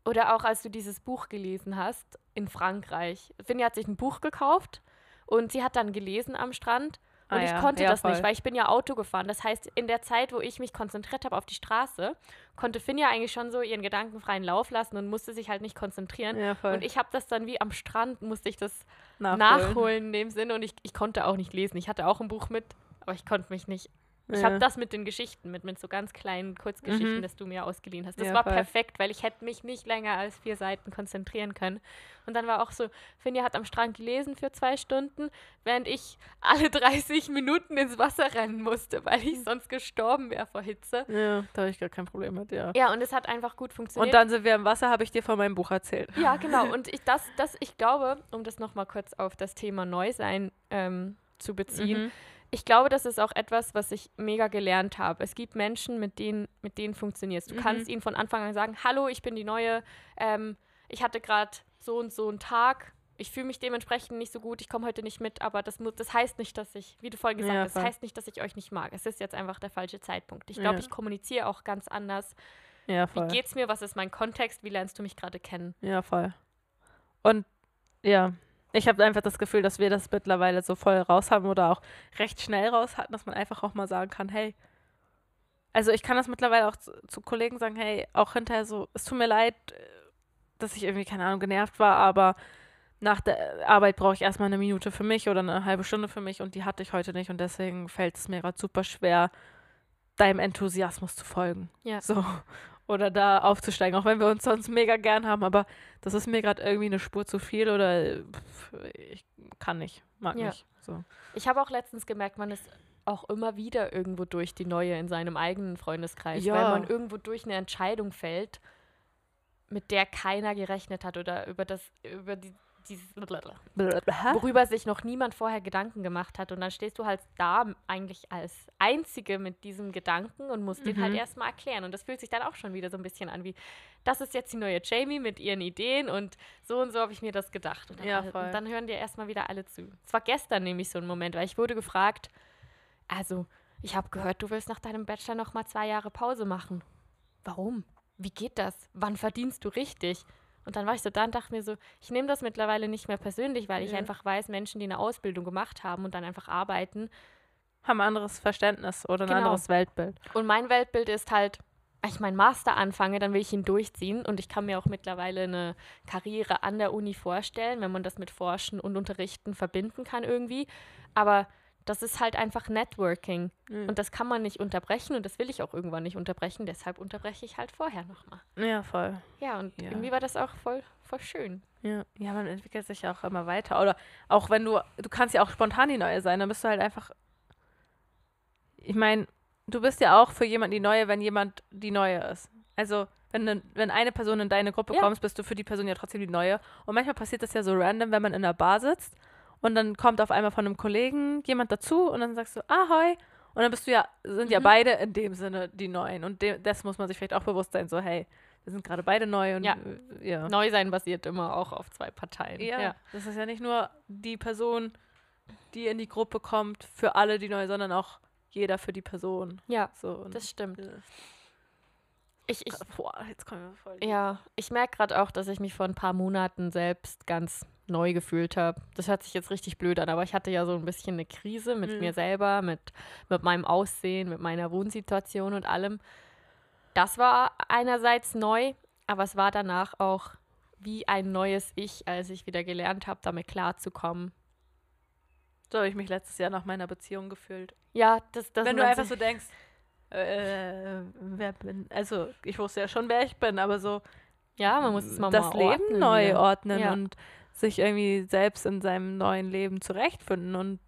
S2: Oder auch als du dieses Buch gelesen hast in Frankreich. Finja hat sich ein Buch gekauft und sie hat dann gelesen am Strand. Und
S1: Ah
S2: ich
S1: ja,
S2: konnte
S1: ja,
S2: das
S1: voll.
S2: nicht, weil ich bin ja Auto gefahren. Das heißt, in der Zeit, wo ich mich konzentriert habe auf die Straße, konnte Finja eigentlich schon so ihren gedankenfreien Lauf lassen und musste sich halt nicht konzentrieren.
S1: Ja.
S2: Und ich habe das dann wie am Strand, musste ich das
S1: Nachholen.
S2: nachholen in dem Sinne. Und ich, ich konnte auch nicht lesen. Ich hatte auch ein Buch mit, aber ich konnte mich nicht ich
S1: Ja.
S2: habe das mit den Geschichten, mit, mit so ganz kleinen Kurzgeschichten,
S1: Mhm.
S2: das du mir ausgeliehen hast. Das
S1: Ja,
S2: war
S1: voll.
S2: perfekt, weil ich hätte mich nicht länger als vier Seiten konzentrieren können. Und dann war auch so, Finja hat am Strand gelesen für zwei Stunden, während ich [laughs] alle 30 Minuten ins Wasser rennen musste, weil ich sonst gestorben wäre vor Hitze.
S1: Ja, da habe ich gar kein Problem mit, ja.
S2: Ja, und es hat einfach gut funktioniert.
S1: Und dann sind wir im Wasser, habe ich dir von meinem Buch erzählt.
S2: Ja, [laughs] genau. Und ich, das, das, ich glaube, um das nochmal kurz auf das Thema Neusein ähm, zu beziehen,
S1: Mhm.
S2: Ich glaube, das ist auch etwas, was ich mega gelernt habe. Es gibt Menschen, mit denen, mit denen funktionierst. Du
S1: Mhm.
S2: kannst ihnen von Anfang an sagen, hallo, ich bin die Neue, ähm, ich hatte gerade so und so einen Tag, ich fühle mich dementsprechend nicht so gut, ich komme heute nicht mit, aber das, muss, das heißt nicht, dass ich, wie du vorhin gesagt
S1: Ja,
S2: hast, das
S1: voll.
S2: heißt nicht, dass ich euch nicht mag. Es ist jetzt einfach der falsche Zeitpunkt. Ich glaube,
S1: Ja.
S2: ich kommuniziere auch ganz anders.
S1: Ja,
S2: Wie
S1: voll.
S2: geht's mir? Was ist mein Kontext? Wie lernst du mich gerade kennen?
S1: Ja, voll. Und ja, ich habe einfach das Gefühl, dass wir das mittlerweile so voll raus haben oder auch recht schnell raus hatten, dass man einfach auch mal sagen kann, hey, also ich kann das mittlerweile auch zu, zu Kollegen sagen, hey, auch hinterher so, es tut mir leid, äh, dass ich irgendwie, keine Ahnung, genervt war, aber nach der Arbeit brauche ich erstmal eine Minute für mich oder eine halbe Stunde für mich und die hatte ich heute nicht und deswegen fällt es mir gerade super schwer, deinem Enthusiasmus zu folgen.
S2: Ja.
S1: So. Oder da aufzusteigen, auch wenn wir uns sonst mega gern haben, aber das ist mir gerade irgendwie eine Spur zu viel oder ich kann nicht, mag
S2: Ja.
S1: nicht. So.
S2: Ich habe auch letztens gemerkt, man ist auch immer wieder irgendwo durch die Neue in seinem eigenen Freundeskreis,
S1: Ja.
S2: weil man irgendwo durch eine Entscheidung fällt, mit der keiner gerechnet hat oder über das, über die, dieses, worüber sich noch niemand vorher Gedanken gemacht hat. Und dann stehst du halt da eigentlich als Einzige mit diesem Gedanken und musst den halt
S1: Mhm.
S2: erstmal erklären. Und das fühlt sich dann auch schon wieder so ein bisschen an wie, das ist jetzt die neue Jamie mit ihren Ideen und so und so habe ich mir das gedacht. Und dann,
S1: Ja,
S2: alle- und dann hören dir erstmal wieder alle zu. Es war gestern nämlich so ein Moment, weil ich wurde gefragt, also ich habe gehört, du willst nach deinem Bachelor noch mal zwei Jahre Pause machen. Warum? Wie geht das? Wann verdienst du richtig? Und dann war ich so da und dachte mir so, ich nehme das mittlerweile nicht mehr persönlich, weil ich
S1: Ja.
S2: einfach weiß, Menschen, die eine Ausbildung gemacht haben und dann einfach arbeiten.
S1: Haben ein anderes Verständnis oder ein
S2: Genau.
S1: anderes Weltbild.
S2: Und mein Weltbild ist halt, wenn ich meinen Master anfange, dann will ich ihn durchziehen. Und ich kann mir auch mittlerweile eine Karriere an der Uni vorstellen, wenn man das mit Forschen und Unterrichten verbinden kann irgendwie. Aber das ist halt einfach Networking.
S1: Mhm.
S2: Und das kann man nicht unterbrechen und das will ich auch irgendwann nicht unterbrechen. Deshalb unterbreche ich halt vorher nochmal.
S1: Ja, voll.
S2: Ja, und
S1: Ja.
S2: irgendwie war das auch voll, voll schön.
S1: Ja. ja, man entwickelt sich ja auch immer weiter. Oder auch wenn du, du kannst ja auch spontan die Neue sein, dann bist du halt einfach. Ich meine, du bist ja auch für jemanden die Neue, wenn jemand die Neue ist. Also, wenn, ne, wenn eine Person in deine Gruppe
S2: Ja.
S1: kommst, bist du für die Person ja trotzdem die Neue. Und manchmal passiert das ja so random, wenn man in einer Bar sitzt und dann kommt auf einmal von einem Kollegen jemand dazu und dann sagst du Ahoi Und dann bist du ja, sind ja
S2: Mhm.
S1: beide in dem Sinne die Neuen. Und dem, das muss man sich vielleicht auch bewusst sein, so, hey, wir sind gerade beide neu und
S2: Ja.
S1: äh, ja.
S2: Neu sein basiert immer auch auf zwei Parteien.
S1: Ja, das ist ja nicht nur die Person, die in die Gruppe kommt, für alle die neu, sondern auch jeder für die Person.
S2: ja
S1: So,
S2: das stimmt.
S1: äh,
S2: Ich, ich,
S1: boah, jetzt kommen wir voll.
S2: ja, ich merke gerade auch, dass ich mich vor ein paar Monaten selbst ganz neu gefühlt habe. Das hört sich jetzt richtig blöd an, aber ich hatte ja so ein bisschen eine Krise mit
S1: Mhm.
S2: mir selber, mit, mit meinem Aussehen, mit meiner Wohnsituation und allem. Das war einerseits neu, aber es war danach auch wie ein neues Ich, als ich wieder gelernt habe, damit klarzukommen.
S1: So habe ich mich letztes Jahr nach meiner Beziehung gefühlt.
S2: Ja, das, das
S1: Wenn du einfach so denkst, äh, wer bin, also ich wusste ja schon, wer ich bin, aber so
S2: ja, man muss es mal
S1: das
S2: mal
S1: Leben
S2: ordnen
S1: neu ordnen
S2: Ja.
S1: und sich irgendwie selbst in seinem neuen Leben zurechtfinden und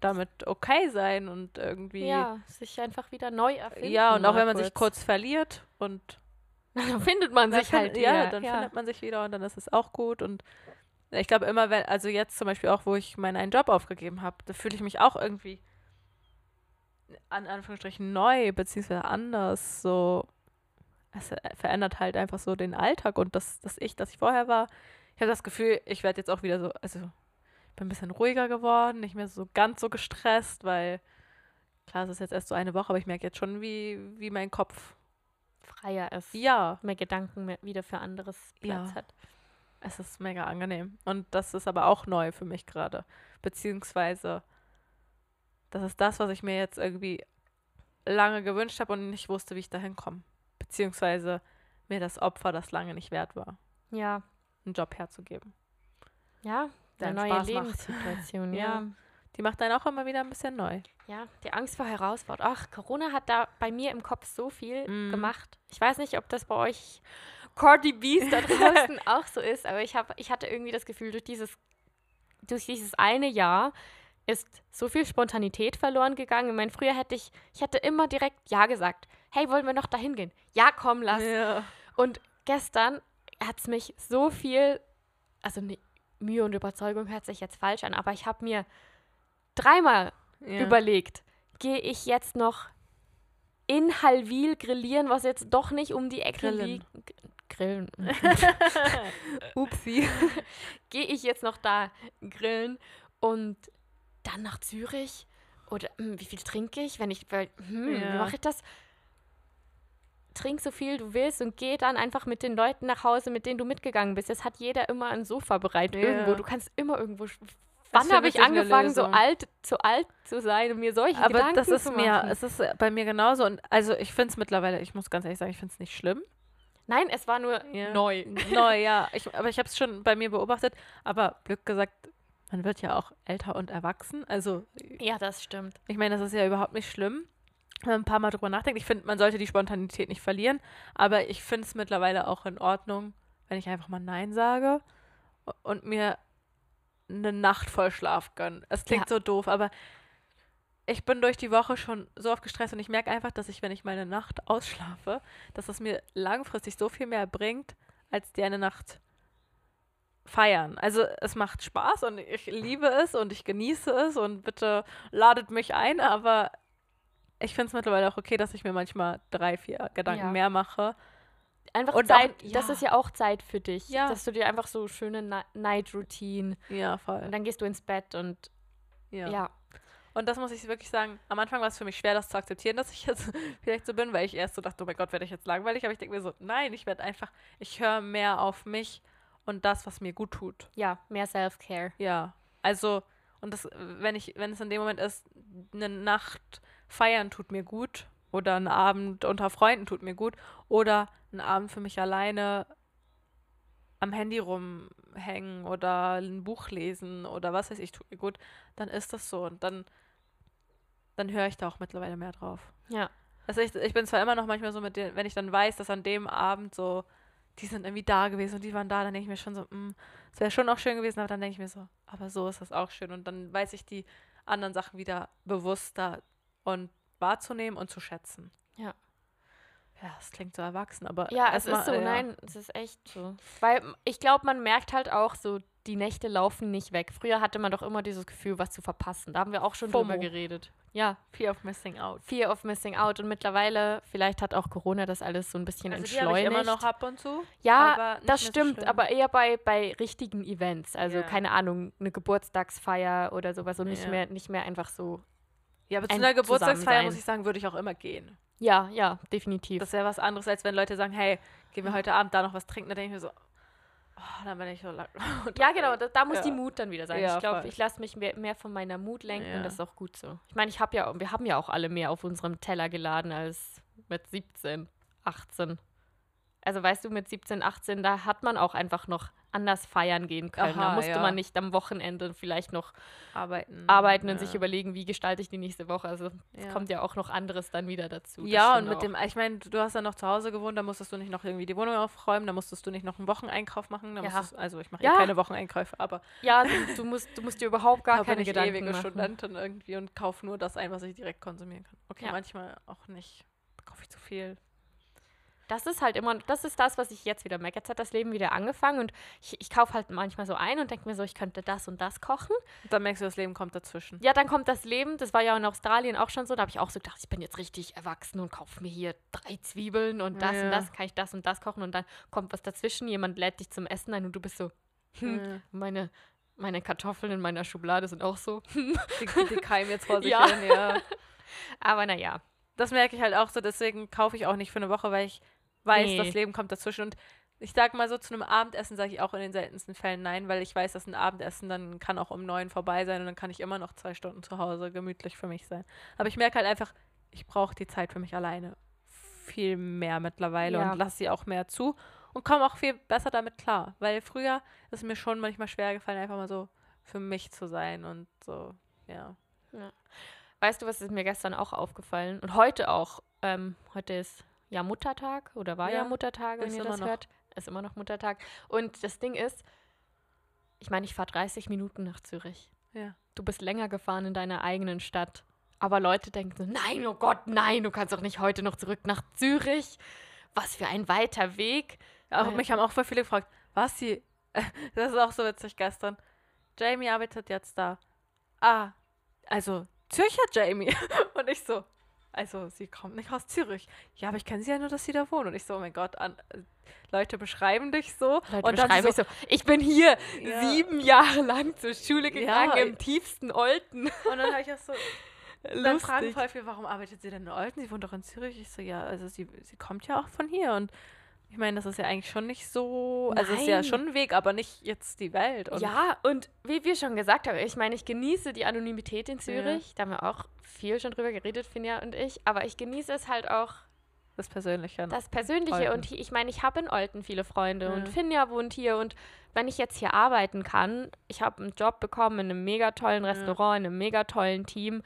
S1: damit okay sein und irgendwie
S2: Ja, sich einfach wieder neu erfinden.
S1: Ja, und auch wenn man sich kurz verliert und [laughs]
S2: dann findet man sich halt wieder.
S1: ja, dann findet man sich wieder und dann ist es auch gut und ich glaube immer, wenn, also jetzt zum Beispiel auch, wo ich meinen einen Job aufgegeben habe, da fühle ich mich auch irgendwie an Anführungsstrichen neu, beziehungsweise anders, so es verändert halt einfach so den Alltag und das, das Ich, das ich vorher war. Ich habe das Gefühl, ich werde jetzt auch wieder so, also ich bin ein bisschen ruhiger geworden, nicht mehr so ganz so gestresst, weil klar, es ist jetzt erst so eine Woche, aber ich merke jetzt schon, wie, wie mein Kopf,
S2: freier ist.
S1: ja,
S2: Mehr Gedanken mehr wieder für anderes Platz
S1: Ja.
S2: hat.
S1: Es ist mega angenehm. Und das ist aber auch neu für mich gerade. Beziehungsweise, das ist das, was ich mir jetzt irgendwie lange gewünscht habe und nicht wusste, wie ich da hinkomme. Beziehungsweise mir das Opfer das lange nicht wert war,
S2: Ja,
S1: einen Job herzugeben.
S2: ja,
S1: Der
S2: neue
S1: Spaß.
S2: Lebenssituation, [laughs]
S1: Ja.
S2: ja.
S1: Die macht dann auch immer wieder ein bisschen neu.
S2: Ja, die Angst vor Herausforderungen. Ach, Corona hat da bei mir im Kopf so viel
S1: Mm.
S2: gemacht. Ich weiß nicht, ob das bei euch Cardi B's [laughs] da draußen auch so ist, aber ich, hab, ich hatte irgendwie das Gefühl, durch dieses, durch dieses eine Jahr ist so viel Spontanität verloren gegangen. Ich meine, früher hätte ich, ich hätte immer direkt Ja gesagt. Hey, wollen wir noch dahin gehen? Ja, komm, lass.
S1: Ja.
S2: Und gestern hat es mich so viel, also ne, Mühe und Überzeugung hört sich jetzt falsch an, aber ich habe mir dreimal
S1: ja.
S2: überlegt, gehe ich jetzt noch in Halwil grillieren, was jetzt doch nicht um die Ecke
S1: Grillen.
S2: liegt. Grillen. [laughs] [laughs]
S1: Upsi.
S2: gehe ich jetzt noch da grillen und dann nach Zürich? Oder hm, wie viel trinke ich, wenn ich, weil, hm, wie
S1: Ja.
S2: mache ich das? Trink so viel du willst und geh dann einfach mit den Leuten nach Hause, mit denen du mitgegangen bist. Jetzt hat jeder immer ein Sofa bereit
S1: Ja.
S2: irgendwo. Du kannst immer irgendwo. Wann habe ich angefangen, so alt, so alt zu sein und mir solche
S1: Aber
S2: Gedanken
S1: das ist
S2: zu
S1: mir,
S2: machen?
S1: es ist bei mir genauso. Und also ich finde es mittlerweile, ich muss ganz ehrlich sagen, ich finde es nicht schlimm.
S2: Nein, es war nur
S1: Ja.
S2: neu.
S1: Neu, ja. [laughs] Ich, aber ich habe es schon bei mir beobachtet. Aber Glück gesagt, man wird ja auch älter und erwachsen. Also
S2: Ja, das stimmt.
S1: ich meine, das ist ja überhaupt nicht schlimm, wenn man ein paar Mal drüber nachdenkt. Ich finde, man sollte die Spontanität nicht verlieren. Aber ich finde es mittlerweile auch in Ordnung, wenn ich einfach mal Nein sage und mir eine Nacht voll Schlaf gönne. Es klingt so doof, aber ich bin durch die Woche schon so oft gestresst und ich merke einfach, dass ich, wenn ich meine Nacht ausschlafe, dass es mir langfristig so viel mehr bringt, als die eine Nacht feiern. Also es macht Spaß und ich liebe es und ich genieße es und bitte ladet mich ein, aber ich finde es mittlerweile auch okay, dass ich mir manchmal drei, vier Gedanken
S2: Ja.
S1: mehr mache.
S2: Einfach
S1: Und auch-
S2: Zeit, das
S1: ja.
S2: ist ja auch Zeit für dich.
S1: Ja.
S2: Dass du dir einfach so schöne Ni- Night-Routine
S1: Ja, voll.
S2: und dann gehst du ins Bett und
S1: Ja.
S2: ja.
S1: Und das muss ich wirklich sagen, am Anfang war es für mich schwer, das zu akzeptieren, dass ich jetzt [laughs] vielleicht so bin, weil ich erst so dachte, oh mein Gott, werde ich jetzt langweilig, aber ich denke mir so, nein, ich werde einfach, ich höre mehr auf mich und das, was mir gut tut.
S2: Ja, mehr Self-Care.
S1: Ja. Also, und das, wenn ich, wenn es in dem Moment ist, eine Nacht feiern tut mir gut oder ein Abend unter Freunden tut mir gut oder ein Abend für mich alleine am Handy rumhängen oder ein Buch lesen oder was weiß ich, tut mir gut, dann ist das so und dann, dann höre ich da auch mittlerweile mehr drauf.
S2: Ja.
S1: Also ich, ich bin zwar immer noch manchmal so mit denen, wenn ich dann weiß, dass an dem Abend so, die sind irgendwie da gewesen und die waren da, dann denke ich mir schon so, "Mm, es wäre schon auch schön gewesen, aber dann denke ich mir so, aber so ist das auch schön. Und dann weiß ich die anderen Sachen wieder bewusster und wahrzunehmen und zu schätzen. Ja, das klingt so erwachsen, aber
S2: Ja, es
S1: mal,
S2: ist so,
S1: ja.
S2: nein, es ist echt so. Weil ich glaube, man merkt halt auch so, die Nächte laufen nicht weg. Früher hatte man doch immer dieses Gefühl, was zu verpassen. Da haben wir auch schon drüber
S1: FOMO.
S2: geredet. Ja,
S1: Fear of missing out.
S2: Fear of Missing Out. Und mittlerweile, vielleicht hat auch Corona das alles so ein bisschen
S1: Also die habe ich
S2: entschleunigt.
S1: immer noch ab und zu.
S2: ja, das
S1: so
S2: stimmt,
S1: schlimm.
S2: aber eher bei, bei richtigen Events. Also,
S1: Ja.
S2: keine Ahnung, eine Geburtstagsfeier oder sowas und nicht,
S1: Ja.
S2: mehr, nicht mehr einfach so.
S1: Ja, aber zu
S2: Ein
S1: einer Geburtstagsfeier, muss ich sagen, würde ich auch immer gehen.
S2: Ja, ja, definitiv.
S1: Das wäre was anderes, als wenn Leute sagen, hey, gehen wir heute Abend da noch was trinken. Da denke ich mir so, oh, dann bin ich so lang. [laughs]
S2: Ja, genau, da, da muss
S1: Ja.
S2: die Mut dann wieder sein.
S1: Ja,
S2: ich glaube, ich lasse mich mehr, mehr von meiner Mut lenken
S1: Ja.
S2: und das ist auch gut so. Ich meine, ich habe ja, wir haben ja auch alle mehr auf unserem Teller geladen als mit 17, 18. Also weißt du, mit 17, 18, da hat man auch einfach noch anders feiern gehen können. da
S1: Aha,
S2: musste
S1: ja.
S2: man nicht am Wochenende vielleicht noch
S1: Arbeiten.
S2: arbeiten und
S1: ja.
S2: sich überlegen, wie gestalte ich die nächste Woche. Also es
S1: Ja.
S2: kommt ja auch noch anderes dann wieder dazu.
S1: Ja, und mit
S2: auch.
S1: dem, ich meine, du hast ja noch zu Hause gewohnt, da musstest du nicht noch irgendwie die Wohnung aufräumen, da musstest du nicht noch einen Wocheneinkauf machen. Da
S2: Ja.
S1: musstest, also ich mache
S2: Ja.
S1: eh keine Wocheneinkäufe, aber
S2: Ja, du, du, musst, du musst dir überhaupt gar [laughs]
S1: da
S2: keine
S1: ich
S2: Gedanken
S1: ewige
S2: machen.
S1: Studentin irgendwie und kaufe nur das ein, was ich direkt konsumieren kann. Okay,
S2: Ja.
S1: manchmal auch nicht. Da kaufe ich zu viel.
S2: Das ist halt immer, das ist das, was ich jetzt wieder merke. Jetzt hat das Leben wieder angefangen und ich, ich kaufe halt manchmal so ein und denke mir so, ich könnte das und das kochen.
S1: Und dann merkst du, das Leben kommt dazwischen.
S2: Ja, dann kommt das Leben, das war ja in Australien auch schon so, da habe ich auch so gedacht, ich bin jetzt richtig erwachsen und kaufe mir hier drei Zwiebeln und das
S1: Ja.
S2: und das, kann ich das und das kochen und dann kommt was dazwischen, jemand lädt dich zum Essen ein und du bist so, hm,
S1: Ja.
S2: meine, meine Kartoffeln in meiner Schublade sind auch so.
S1: Die, die keimen jetzt vor sich
S2: Ja.
S1: hin, ja. [laughs]
S2: Aber naja,
S1: Das merke ich halt auch so, deswegen kaufe ich auch nicht für eine Woche, weil ich weiß,
S2: Nee.
S1: das Leben kommt dazwischen. Und ich sag mal so, zu einem Abendessen sage ich auch in den seltensten Fällen nein, weil ich weiß, dass ein Abendessen dann kann auch um neun vorbei sein und dann kann ich immer noch zwei Stunden zu Hause gemütlich für mich sein. Aber ich merke halt einfach, ich brauche die Zeit für mich alleine viel mehr mittlerweile
S2: Ja.
S1: und lasse sie auch mehr zu und komme auch viel besser damit klar. Weil früher ist es mir schon manchmal schwer gefallen, einfach mal so für mich zu sein und so, ja.
S2: weißt du, was ist mir gestern auch aufgefallen und heute auch, ähm, heute ist ja Muttertag oder war ja,
S1: Ja,
S2: Muttertag, wenn ihr das
S1: noch.
S2: hört. Ist immer noch Muttertag. Und das Ding ist, ich meine, ich fahre 30 Minuten nach Zürich.
S1: Ja.
S2: Du bist länger gefahren in deiner eigenen Stadt. Aber Leute denken so, nein, oh Gott, nein, du kannst doch nicht heute noch zurück nach Zürich. Was für ein weiter Weg.
S1: Auch, mich haben auch voll viele gefragt, was sie. [laughs] Das ist auch so witzig gestern. Jamie arbeitet jetzt da. Ah, also Zürcher Jamie. [laughs] Und ich so, also sie kommt nicht aus Zürich. Ja, aber ich kenne sie ja nur, dass sie da wohnt. Und ich so, oh mein Gott, an, äh, Leute beschreiben dich so.
S2: Leute
S1: und dann
S2: beschreiben
S1: so,
S2: mich so, ich bin hier
S1: Ja.
S2: sieben Jahre lang zur Schule
S1: Ja,
S2: gegangen, im
S1: ich-
S2: tiefsten Olten.
S1: Und dann habe ich auch so, [laughs] dann fragen
S2: Lustig.
S1: voll viel, warum arbeitet sie denn in Olten? Sie wohnt doch in Zürich. Ich so, ja, also sie, sie kommt ja auch von hier. Und ich meine, das ist ja eigentlich schon nicht so, also es ist ja schon ein Weg, aber nicht jetzt die Welt. Und
S2: Ja, und wie wir schon gesagt haben, ich meine, ich genieße die Anonymität in Zürich. Da haben wir auch viel schon drüber geredet, Finja und ich. Aber ich genieße es halt auch,
S1: das Persönliche.
S2: das Persönliche.
S1: Olten.
S2: Und ich meine, ich habe in Olten viele Freunde und
S1: Ja.
S2: Finja wohnt hier. Und wenn ich jetzt hier arbeiten kann, ich habe einen Job bekommen in einem mega tollen Restaurant, in einem mega tollen Team,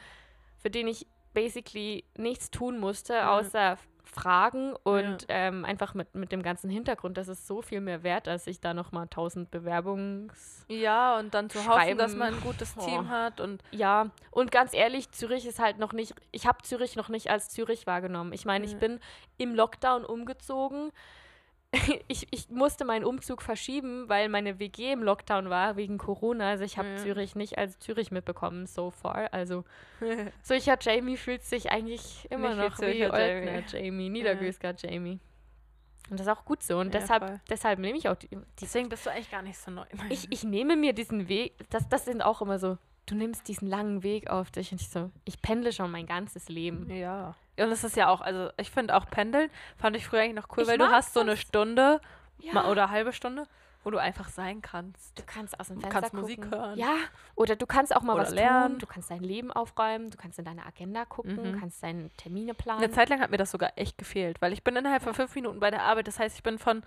S2: für den ich basically nichts tun musste,
S1: Ja.
S2: außer fragen und ähm, einfach mit, mit dem ganzen Hintergrund, das ist so viel mehr wert, als ich da nochmal tausend Bewerbungs...
S1: Ja, und dann zu hoffen, dass man ein gutes
S2: Oh.
S1: Team hat und
S2: Ja, und ganz ehrlich, Zürich ist halt noch nicht, ich habe Zürich noch nicht als Zürich wahrgenommen. Ich meine, ich
S1: Ja.
S2: bin im Lockdown umgezogen. [laughs] Ich, ich musste meinen Umzug verschieben, weil meine WG im Lockdown war wegen Corona. Also ich habe
S1: Ja.
S2: Zürich nicht als Zürich mitbekommen so far. Also [laughs] solcher Jamie fühlt sich eigentlich immer
S1: Nicht wie
S2: noch wie Oldner
S1: Jamie.
S2: Jamie, Niedergösker Jamie. Und das ist auch gut so. Und
S1: Ja,
S2: deshalb,
S1: voll.
S2: deshalb nehme ich auch die, die
S1: deswegen bist du eigentlich gar nicht so neu.
S2: ich, ich nehme mir diesen Weg, das, das sind auch immer so, du nimmst diesen langen Weg auf dich und ich so, ich pendle schon mein ganzes Leben.
S1: ja. Und es ist ja auch, also ich finde auch Pendeln fand ich früher eigentlich noch cool,
S2: Ich
S1: weil du hast so eine Stunde
S2: Ja.
S1: oder halbe Stunde, wo du einfach sein kannst.
S2: Du kannst aus dem
S1: Du
S2: Fenster
S1: kannst Musik
S2: gucken.
S1: hören.
S2: Ja, oder du kannst auch mal
S1: Oder
S2: was
S1: lernen.
S2: tun, du kannst dein Leben aufräumen, du kannst in deine Agenda gucken,
S1: Mhm.
S2: kannst deine Termine planen.
S1: Eine Zeit lang hat mir das sogar echt gefehlt, weil ich bin innerhalb von fünf Minuten bei der Arbeit. Das heißt, ich bin von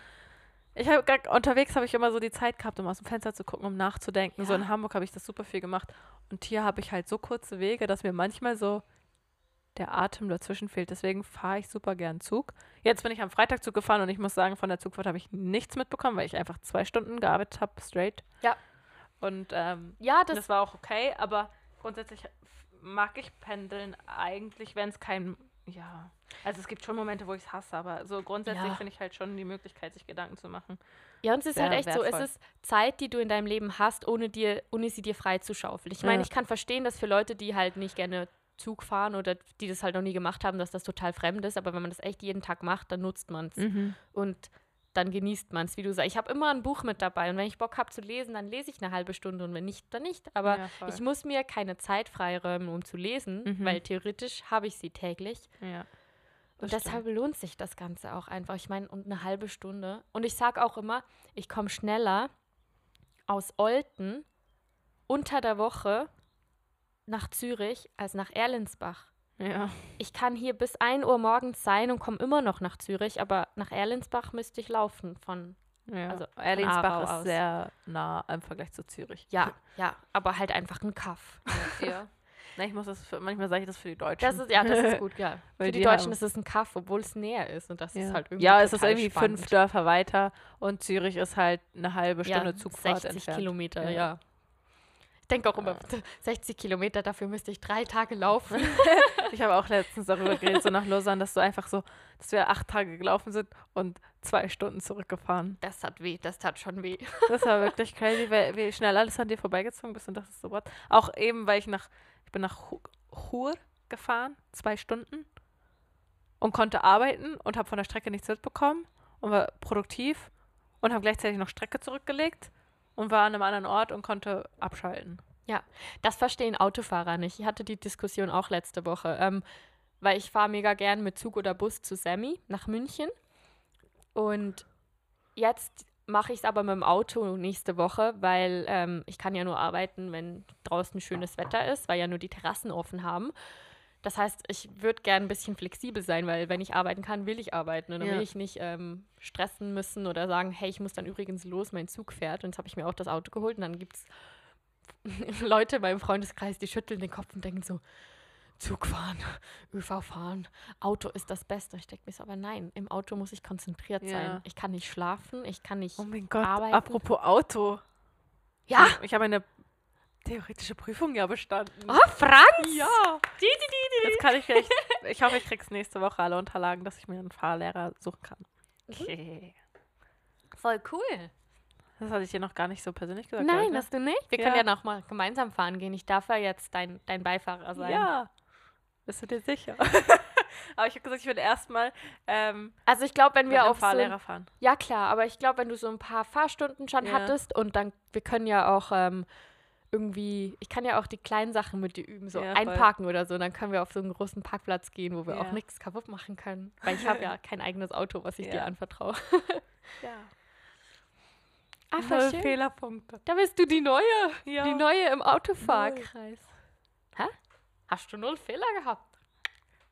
S1: ich habe unterwegs habe ich immer so die Zeit gehabt, um aus dem Fenster zu gucken, um nachzudenken. So
S2: Ja.
S1: in Hamburg habe ich das super viel gemacht und hier habe ich halt so kurze Wege, dass mir manchmal so der Atem dazwischen fehlt. Deswegen fahre ich super gern Zug. Jetzt bin ich am Freitag Zug gefahren und ich muss sagen, von der Zugfahrt habe ich nichts mitbekommen, weil ich einfach zwei Stunden gearbeitet habe, straight.
S2: Ja.
S1: Und ähm,
S2: ja,
S1: das,
S2: das,
S1: war auch okay, aber grundsätzlich mag ich Pendeln eigentlich, wenn es kein ja. Also es gibt schon Momente, wo ich es hasse, aber so grundsätzlich
S2: Ja.
S1: finde ich halt schon die Möglichkeit, sich Gedanken zu machen.
S2: Ja, und es ist
S1: Sehr
S2: halt echt so, es
S1: wertvoll.
S2: ist Zeit, die du in deinem Leben hast, ohne dir, ohne sie dir freizuschaufeln. Ich meine,
S1: Ja.
S2: ich kann verstehen, dass für Leute, die halt nicht gerne Zug fahren oder die das halt noch nie gemacht haben, dass das total fremd ist, aber wenn man das echt jeden Tag macht, dann nutzt man es.
S1: Mhm.
S2: Und dann genießt man es, wie du sagst. Ich habe immer ein Buch mit dabei und wenn ich Bock habe zu lesen, dann lese ich eine halbe Stunde und wenn nicht, dann nicht. Aber
S1: Ja,
S2: ich muss mir keine Zeit freiräumen, um zu lesen,
S1: Mhm.
S2: weil theoretisch habe ich sie täglich.
S1: Ja.
S2: Und
S1: Das
S2: deshalb lohnt sich das Ganze auch einfach. Ich meine, und eine halbe Stunde. Und ich sage auch immer, ich komme schneller aus Olten unter der Woche nach Zürich als nach Erlensbach.
S1: Ja.
S2: Ich kann hier bis 1 Uhr morgens sein und komme immer noch nach Zürich, aber nach Erlensbach müsste ich laufen von.
S1: ja.
S2: Also
S1: Erlingsbach
S2: Aarau
S1: ist
S2: aus.
S1: sehr nah im Vergleich zu Zürich.
S2: Ja, [laughs] ja, aber halt einfach ein Kaff.
S1: ja. Na, ich muss das für, manchmal sage ich das für die Deutschen.
S2: Das ist, ja, das ist gut, ja. [laughs] Für die,
S1: die
S2: Deutschen ist es ein Kaff, obwohl es näher ist. Und das
S1: ja.
S2: ist halt irgendwie.
S1: ja, es ist irgendwie
S2: spannend.
S1: fünf Dörfer weiter und Zürich ist halt eine halbe Stunde
S2: ja,
S1: Zugfahrt
S2: 60
S1: entfernt.
S2: Kilometer,
S1: Ja.
S2: ja. Ich denke auch immer,
S1: Ja.
S2: 60 Kilometer, dafür müsste ich drei Tage laufen. [laughs]
S1: Ich habe auch letztens darüber geredet, so nach Lausanne, dass du einfach so, dass wir acht Tage gelaufen sind und zwei Stunden zurückgefahren.
S2: Das hat weh, das tat schon weh.
S1: Das war wirklich [laughs] crazy, wie, wie schnell alles an dir vorbeigezogen bist und dachtest so, what? Auch eben, weil ich nach, ich bin nach Hu- Chur gefahren, zwei Stunden und konnte arbeiten und habe von der Strecke nichts mitbekommen und war produktiv und habe gleichzeitig noch Strecke zurückgelegt und war an einem anderen Ort und konnte abschalten.
S2: Das verstehen Autofahrer nicht. Ich hatte die Diskussion auch letzte Woche, ähm, weil ich fahre mega gern mit Zug oder Bus zu Sammy nach München. Und jetzt mache ich es aber mit dem Auto nächste Woche, weil ähm, ich kann ja nur arbeiten, wenn draußen schönes Wetter ist, weil ja nur die Terrassen offen haben. Das heißt, ich würde gern ein bisschen flexibel sein, weil wenn ich arbeiten kann, will ich arbeiten. Und dann
S1: Ja.
S2: will ich nicht ähm, stressen müssen oder sagen, hey, ich muss dann übrigens los, mein Zug fährt. Und jetzt habe ich mir auch das Auto geholt und dann gibt es [laughs] Leute in meinem Freundeskreis, die schütteln den Kopf und denken so, Zug fahren, [laughs] ÖV fahren, Auto ist das Beste. Ich denke mir so, aber nein, im Auto muss ich konzentriert
S1: Ja.
S2: sein. Ich kann nicht schlafen, ich kann nicht.
S1: Oh mein Gott,
S2: Arbeiten.
S1: apropos Auto.
S2: ja!
S1: Ich habe eine theoretische Prüfung ja bestanden.
S2: Oh, Franz!
S1: Ja.
S2: Die, die, die.
S1: Jetzt kann ich vielleicht, ich hoffe, ich krieg's nächste Woche alle Unterlagen, dass ich mir einen Fahrlehrer suchen kann.
S2: Mhm.
S1: Okay.
S2: Voll cool.
S1: Das hatte ich dir noch gar nicht so persönlich gesagt.
S2: Nein,
S1: ne?
S2: hast du nicht? Wir
S1: Ja.
S2: können ja noch mal gemeinsam fahren gehen. Ich darf ja jetzt dein, dein Beifahrer sein.
S1: Ja. Bist du dir sicher? [laughs] Aber ich habe gesagt, ich will erstmal ähm,
S2: Also ich glaube, wenn wir auf so
S1: Fahrlehrer fahren.
S2: Ja, klar, aber ich glaube, wenn du so ein paar Fahrstunden schon
S1: Ja.
S2: hattest und dann, wir können ja auch ähm, irgendwie, ich kann ja auch die kleinen Sachen mit dir üben, so
S1: Ja, voll.
S2: einparken oder so, dann können wir auf so einen großen Parkplatz gehen, wo wir
S1: Ja.
S2: auch nichts kaputt machen können. Weil ich habe ja [laughs] kein eigenes Auto, was ich dir
S1: Ja.
S2: anvertraue.
S1: Ja.
S2: Voll
S1: Null
S2: schön.
S1: Fehlerpunkte.
S2: Da bist du die Neue. Die Neue im Autofahrkreis. Hä? Hast du null Fehler gehabt?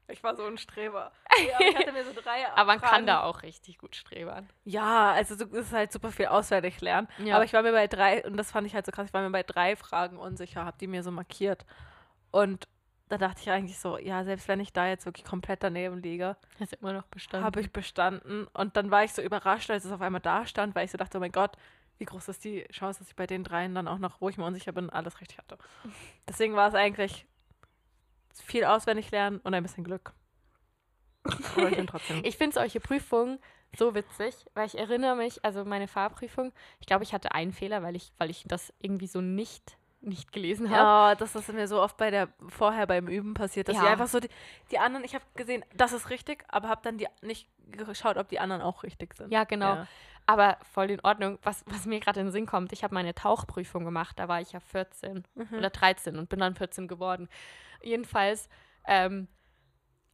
S1: Ich war so ein Streber. [laughs] Ja, ich hatte mir so drei
S2: Aber man kann
S1: Fragen-
S2: da auch richtig gut strebern.
S1: Ja, also so- es ist halt super viel auswendig lernen.
S2: Ja.
S1: Aber ich war mir bei drei, und das fand ich halt so krass, ich war mir bei drei Fragen unsicher, habe die mir so markiert. Und da dachte ich eigentlich so, ja, selbst wenn ich da jetzt wirklich komplett daneben liege,
S2: Hast immer noch bestanden.
S1: habe ich bestanden. Und dann war ich so überrascht, als es auf einmal da stand, weil ich so dachte, oh mein Gott, wie groß ist die Chance, dass ich bei den dreien dann auch noch, wo ich mir unsicher bin, alles richtig hatte. [laughs] Deswegen war es eigentlich viel auswendig lernen und ein bisschen Glück. Ich. [laughs]
S2: Ich finde solche Prüfungen so witzig, weil ich erinnere mich, also meine Fahrprüfung, ich glaube, ich hatte einen Fehler, weil ich, weil ich das irgendwie so nicht, nicht gelesen habe.
S1: Ja, das ist mir so oft bei der vorher beim Üben passiert, dass ich
S2: Ja.
S1: einfach so die, die anderen, ich habe gesehen, das ist richtig, aber habe dann die nicht geschaut, ob die anderen auch richtig sind.
S2: Ja, genau.
S1: Ja.
S2: Aber voll in Ordnung. Was, was mir gerade in den Sinn kommt, ich habe meine Tauchprüfung gemacht, da war ich ja 14
S1: Mhm.
S2: oder 13 und bin dann 14 geworden. Jedenfalls, ähm,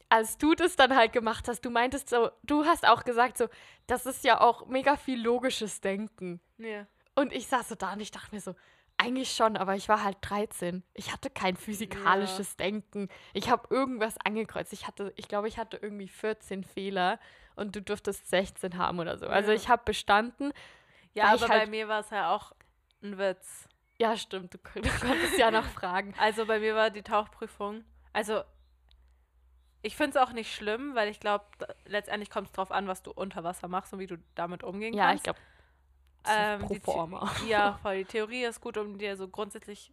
S2: als du das dann halt gemacht hast, du meintest so, du hast auch gesagt so, das ist ja auch mega viel logisches Denken.
S1: Ja.
S2: Und ich saß so da und ich dachte mir so, eigentlich schon, aber ich war halt 13. Ich hatte kein physikalisches Denken. Ich habe irgendwas angekreuzt. Ich hatte, ich glaube, ich hatte irgendwie 14 Fehler und du durftest 16 haben oder so. Also
S1: Ja.
S2: ich habe bestanden.
S1: Ja, aber
S2: halt-
S1: bei mir war es ja auch ein Witz.
S2: Ja, stimmt, du, [laughs] du konntest ja noch fragen.
S1: Also bei mir war die Tauchprüfung, also ich finde es auch nicht schlimm, weil ich glaube, letztendlich kommt es drauf an, was du unter Wasser machst und wie du damit umgehen
S2: Ja,
S1: kannst.
S2: ich glaube,
S1: Ähm,
S2: pro forma. [laughs]
S1: Ja, voll. Die Theorie ist gut, um dir so grundsätzlich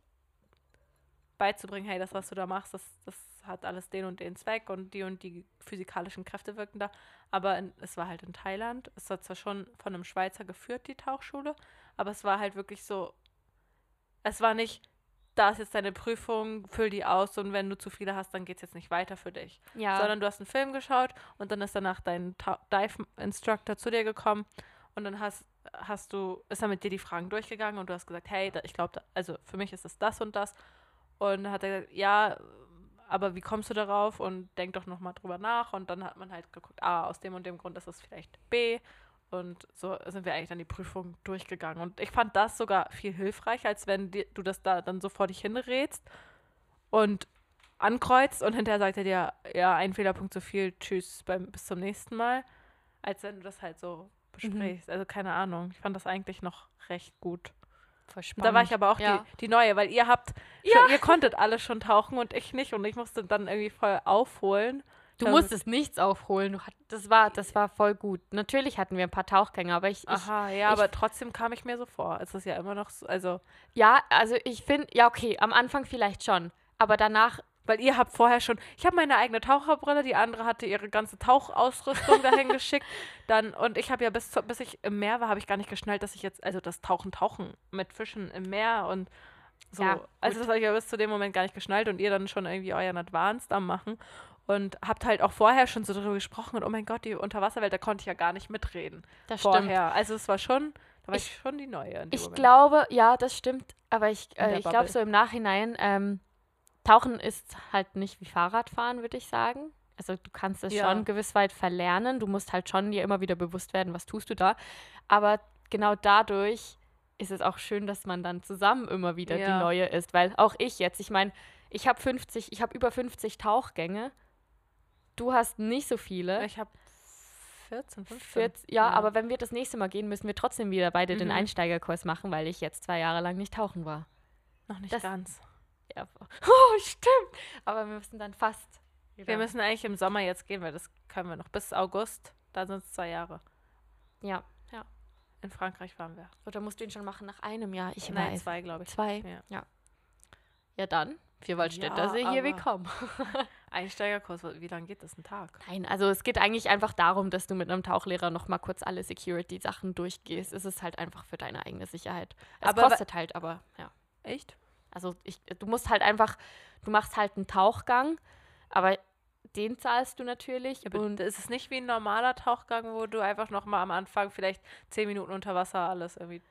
S1: beizubringen, hey, das, was du da machst, das, das hat alles den und den Zweck und die und die physikalischen Kräfte wirken da. Aber in, es war halt in Thailand. Es war zwar schon von einem Schweizer geführt, die Tauchschule, aber es war halt wirklich so, es war nicht, da ist jetzt deine Prüfung, füll die aus und wenn du zu viele hast, dann geht es jetzt nicht weiter für dich.
S2: Ja.
S1: Sondern du hast einen Film geschaut und dann ist danach dein Dive-Instructor zu dir gekommen und dann hast, hast du, ist er mit dir die Fragen durchgegangen und du hast gesagt, hey, da, ich glaube, also für mich ist es das und das. Und dann hat er gesagt, ja, aber wie kommst du darauf? Und denk doch nochmal drüber nach. Und dann hat man halt geguckt, ah, aus dem und dem Grund ist es vielleicht B. Und so sind wir eigentlich dann die Prüfung durchgegangen. Und ich fand das sogar viel hilfreicher, als wenn die, du das da dann so vor dich hinrätst und ankreuzt und hinterher sagt er dir, ja, ein Fehlerpunkt zu viel, tschüss, beim, bis zum nächsten Mal. Als wenn du das halt so besprichst. Also keine Ahnung. Ich fand das eigentlich noch recht gut. Da war ich aber auch
S2: ja.
S1: die, die Neue, weil ihr habt, schon, ihr konntet alle schon tauchen und ich nicht. Und ich musste dann irgendwie voll aufholen.
S2: Du
S1: Ähm,
S2: musstest nichts aufholen. Hat, das, war, das war voll gut. Natürlich hatten wir ein paar Tauchgänge, aber ich, ich
S1: Aha, ja, aber trotzdem kam ich mir so vor. Es ist ja immer noch so, also,
S2: ja, also ich finde, ja, okay, am Anfang vielleicht schon. Aber danach,
S1: weil ihr habt vorher schon, ich habe meine eigene Taucherbrille, die andere hatte ihre ganze Tauchausrüstung dahin geschickt. [laughs] Dann, und ich habe ja bis, zu, bis ich im Meer war, habe ich gar nicht geschnallt, dass ich jetzt, also das Tauchen, Tauchen mit Fischen im Meer und so.
S2: Ja,
S1: also das habe ich ja bis zu dem Moment gar nicht geschnallt und ihr dann schon irgendwie euren Advanced am machen. Und habt halt auch vorher schon so darüber gesprochen und oh mein Gott, die Unterwasserwelt, da konnte ich ja gar nicht mitreden.
S2: das stimmt.
S1: vorher. Also es war schon, da war ich,
S2: Ich-
S1: schon die Neue.
S2: Ich
S1: Moment.
S2: glaube, ja, das stimmt. Aber ich, äh, ich glaube so im Nachhinein, ähm, Tauchen ist halt nicht wie Fahrradfahren, würde ich sagen. Also du kannst es
S1: Ja.
S2: schon gewiss weit verlernen. Du musst halt schon dir immer wieder bewusst werden, was tust du da. Aber genau dadurch ist es auch schön, dass man dann zusammen immer wieder
S1: Ja.
S2: die Neue ist. Weil auch ich jetzt, ich meine, ich habe 50, ich habe über 50 Tauchgänge. Du hast nicht so viele.
S1: Ich habe 14, 15.
S2: 40, ja, aber wenn wir das nächste Mal gehen, müssen wir trotzdem wieder beide den
S1: Mhm.
S2: Einsteigerkurs machen, weil ich jetzt zwei Jahre lang nicht tauchen war.
S1: noch nicht
S2: das-
S1: ganz.
S2: Ja. [laughs] Oh, stimmt. Aber wir müssen dann fast.
S1: Wir
S2: wieder-
S1: müssen eigentlich im Sommer jetzt gehen, weil das können wir noch bis August. Da sind es zwei Jahre.
S2: Ja, ja.
S1: In Frankreich waren wir.
S2: Oder musst du ihn schon machen nach einem Jahr? Ich
S1: Nein,
S2: weiß.
S1: zwei, glaube ich.
S2: Zwei.
S1: Ja.
S2: Ja. Ja, dann. Vierwaldstätter
S1: Ja,
S2: See, hier willkommen. [laughs]
S1: Einsteigerkurs, wie lange geht das? Ein Tag?
S2: Nein, also es geht eigentlich einfach darum, dass du mit einem Tauchlehrer noch mal kurz alle Security-Sachen durchgehst. Es ist halt einfach für deine eigene Sicherheit. Es
S1: Aber
S2: kostet halt aber, ja.
S1: Echt?
S2: Also ich, du musst halt einfach, du machst halt einen Tauchgang, aber den zahlst du natürlich.
S1: Aber
S2: und
S1: ist es nicht wie ein normaler Tauchgang, wo du einfach noch mal am Anfang vielleicht zehn Minuten unter Wasser alles irgendwie.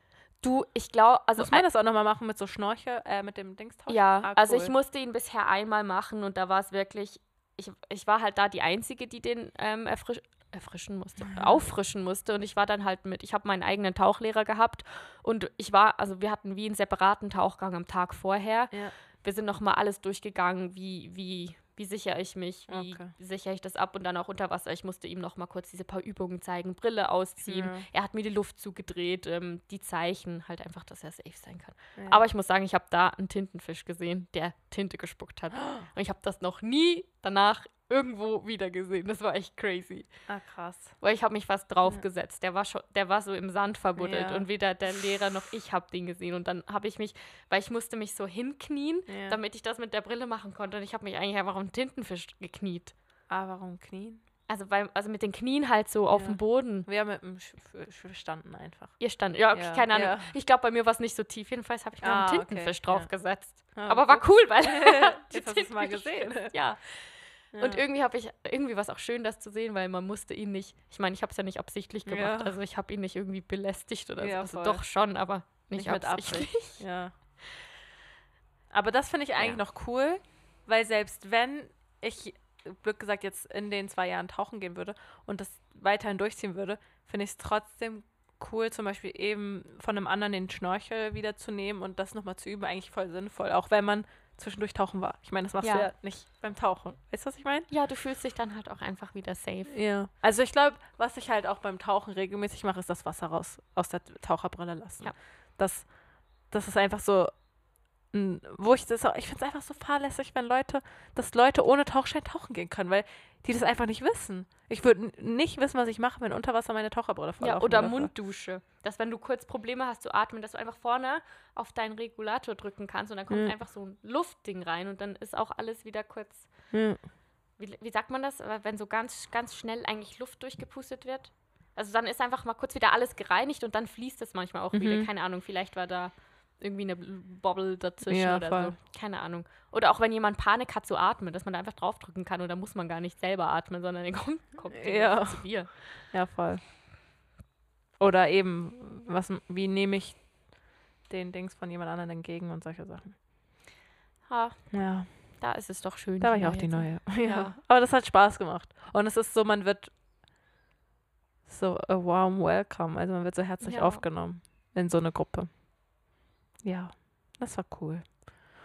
S2: Du, ich glaube, also
S1: Muss man das auch noch mal machen mit so Schnorchel, äh, mit dem Dingstauch?
S2: Ja,
S1: Ah,
S2: also
S1: cool.
S2: ich musste ihn bisher einmal machen und da war es wirklich, ich, ich war halt da die Einzige, die den ähm, erfrisch, erfrischen musste,
S1: Mhm.
S2: auffrischen musste und ich war dann halt mit, ich habe meinen eigenen Tauchlehrer gehabt und ich war, also wir hatten wie einen separaten Tauchgang am Tag vorher.
S1: Ja.
S2: Wir sind nochmal alles durchgegangen, wie, wie, wie sichere ich mich, wie
S1: Okay.
S2: sichere ich das ab und dann auch unter Wasser. Ich musste ihm nochmal kurz diese paar Übungen zeigen, Brille ausziehen.
S1: Ja.
S2: Er hat mir die Luft zugedreht, ähm, die Zeichen, halt einfach, dass er safe sein kann.
S1: Ja.
S2: Aber ich muss sagen, ich habe da einen Tintenfisch gesehen, der Tinte gespuckt hat. [gasps] Und ich habe das noch nie danach irgendwo wieder gesehen. Das war echt crazy.
S1: Ah, krass.
S2: Weil ich habe mich fast draufgesetzt. Der war schon, der war so im Sand verbuddelt
S1: Ja.
S2: und weder der Lehrer noch ich habe den gesehen. Und dann habe ich mich, weil ich musste mich so hinknien,
S1: Ja.
S2: damit ich das mit der Brille machen konnte. Und ich habe mich eigentlich einfach auf einen Tintenfisch gekniet.
S1: Ah, warum Knien?
S2: Also, beim, also mit den Knien halt so auf
S1: Ja.
S2: dem Boden.
S1: Wir haben mit dem standen einfach.
S2: Ihr stand, ja, okay,
S1: Ja,
S2: keine Ahnung.
S1: ja.
S2: Ich glaube, bei mir war es nicht so tief. Jedenfalls habe ich mir
S1: Ah,
S2: einen
S1: okay,
S2: Tintenfisch
S1: ja.
S2: draufgesetzt.
S1: Ah,
S2: Aber war cool, weil [laughs] [laughs]
S1: Jetzt hast du es mal gesehen.
S2: Ja. Und irgendwie habe ich, irgendwie war es auch schön, das zu sehen, weil man musste ihn nicht, ich meine, ich habe es ja nicht absichtlich gemacht,
S1: Ja.
S2: also ich habe ihn nicht irgendwie belästigt oder
S1: Ja,
S2: so.
S1: voll.
S2: Also doch schon, aber nicht,
S1: Nicht mit
S2: absichtlich.
S1: Absicht. [laughs] Ja. Aber das finde ich eigentlich noch cool, weil selbst wenn ich, blöd gesagt, jetzt in den zwei Jahren tauchen gehen würde und das weiterhin durchziehen würde, finde ich es trotzdem cool, zum Beispiel eben von einem anderen den Schnorchel wieder zu nehmen und das nochmal zu üben, eigentlich voll sinnvoll, auch wenn man zwischendurch tauchen war. Ich meine, das machst du
S2: Ja.
S1: ja nicht beim Tauchen. Weißt du, was ich meine?
S2: Ja, du fühlst dich dann halt auch einfach wieder safe.
S1: Ja. Also ich glaube, was ich halt auch beim Tauchen regelmäßig mache, ist das Wasser raus aus der Taucherbrille lassen.
S2: Ja.
S1: Das, das ist einfach so wo ich das auch, ich finde es einfach so fahrlässig, wenn Leute, dass Leute ohne Tauchschein tauchen gehen können, weil die das einfach nicht wissen. Ich würde nicht wissen, was ich mache, wenn unter Wasser meine Taucherbrille voll
S2: Ja, oder Munddusche. Dass wenn du kurz Probleme hast zu atmen, dass du einfach vorne auf deinen Regulator drücken kannst und dann kommt
S1: Mhm.
S2: einfach so ein Luftding rein und dann ist auch alles wieder kurz.
S1: Ja.
S2: Wie, wie sagt man das? Aber Wenn so ganz, ganz schnell eigentlich Luft durchgepustet wird? Also dann ist einfach mal kurz wieder alles gereinigt und dann fließt es manchmal auch wieder.
S1: Mhm.
S2: Keine Ahnung, vielleicht war da irgendwie eine Bobble dazwischen
S1: Ja,
S2: oder
S1: voll.
S2: so. Keine Ahnung. Oder auch wenn jemand Panik hat zu atmen, dass man da einfach draufdrücken kann und dann muss man gar nicht selber atmen, sondern dann [laughs] kommt, kommt
S1: Ja.
S2: Zu dir.
S1: Ja, voll. Oder eben, was, wie nehme ich den Dings von jemand anderem entgegen und solche Sachen.
S2: Ha,
S1: Ja,
S2: da ist es doch schön.
S1: da war ich auch die Neue. [laughs] Ja.
S2: Ja.
S1: Aber das hat Spaß gemacht. Und es ist so, man wird so a warm welcome. Also man wird so herzlich
S2: Ja.
S1: aufgenommen in so eine Gruppe. Ja, das war cool.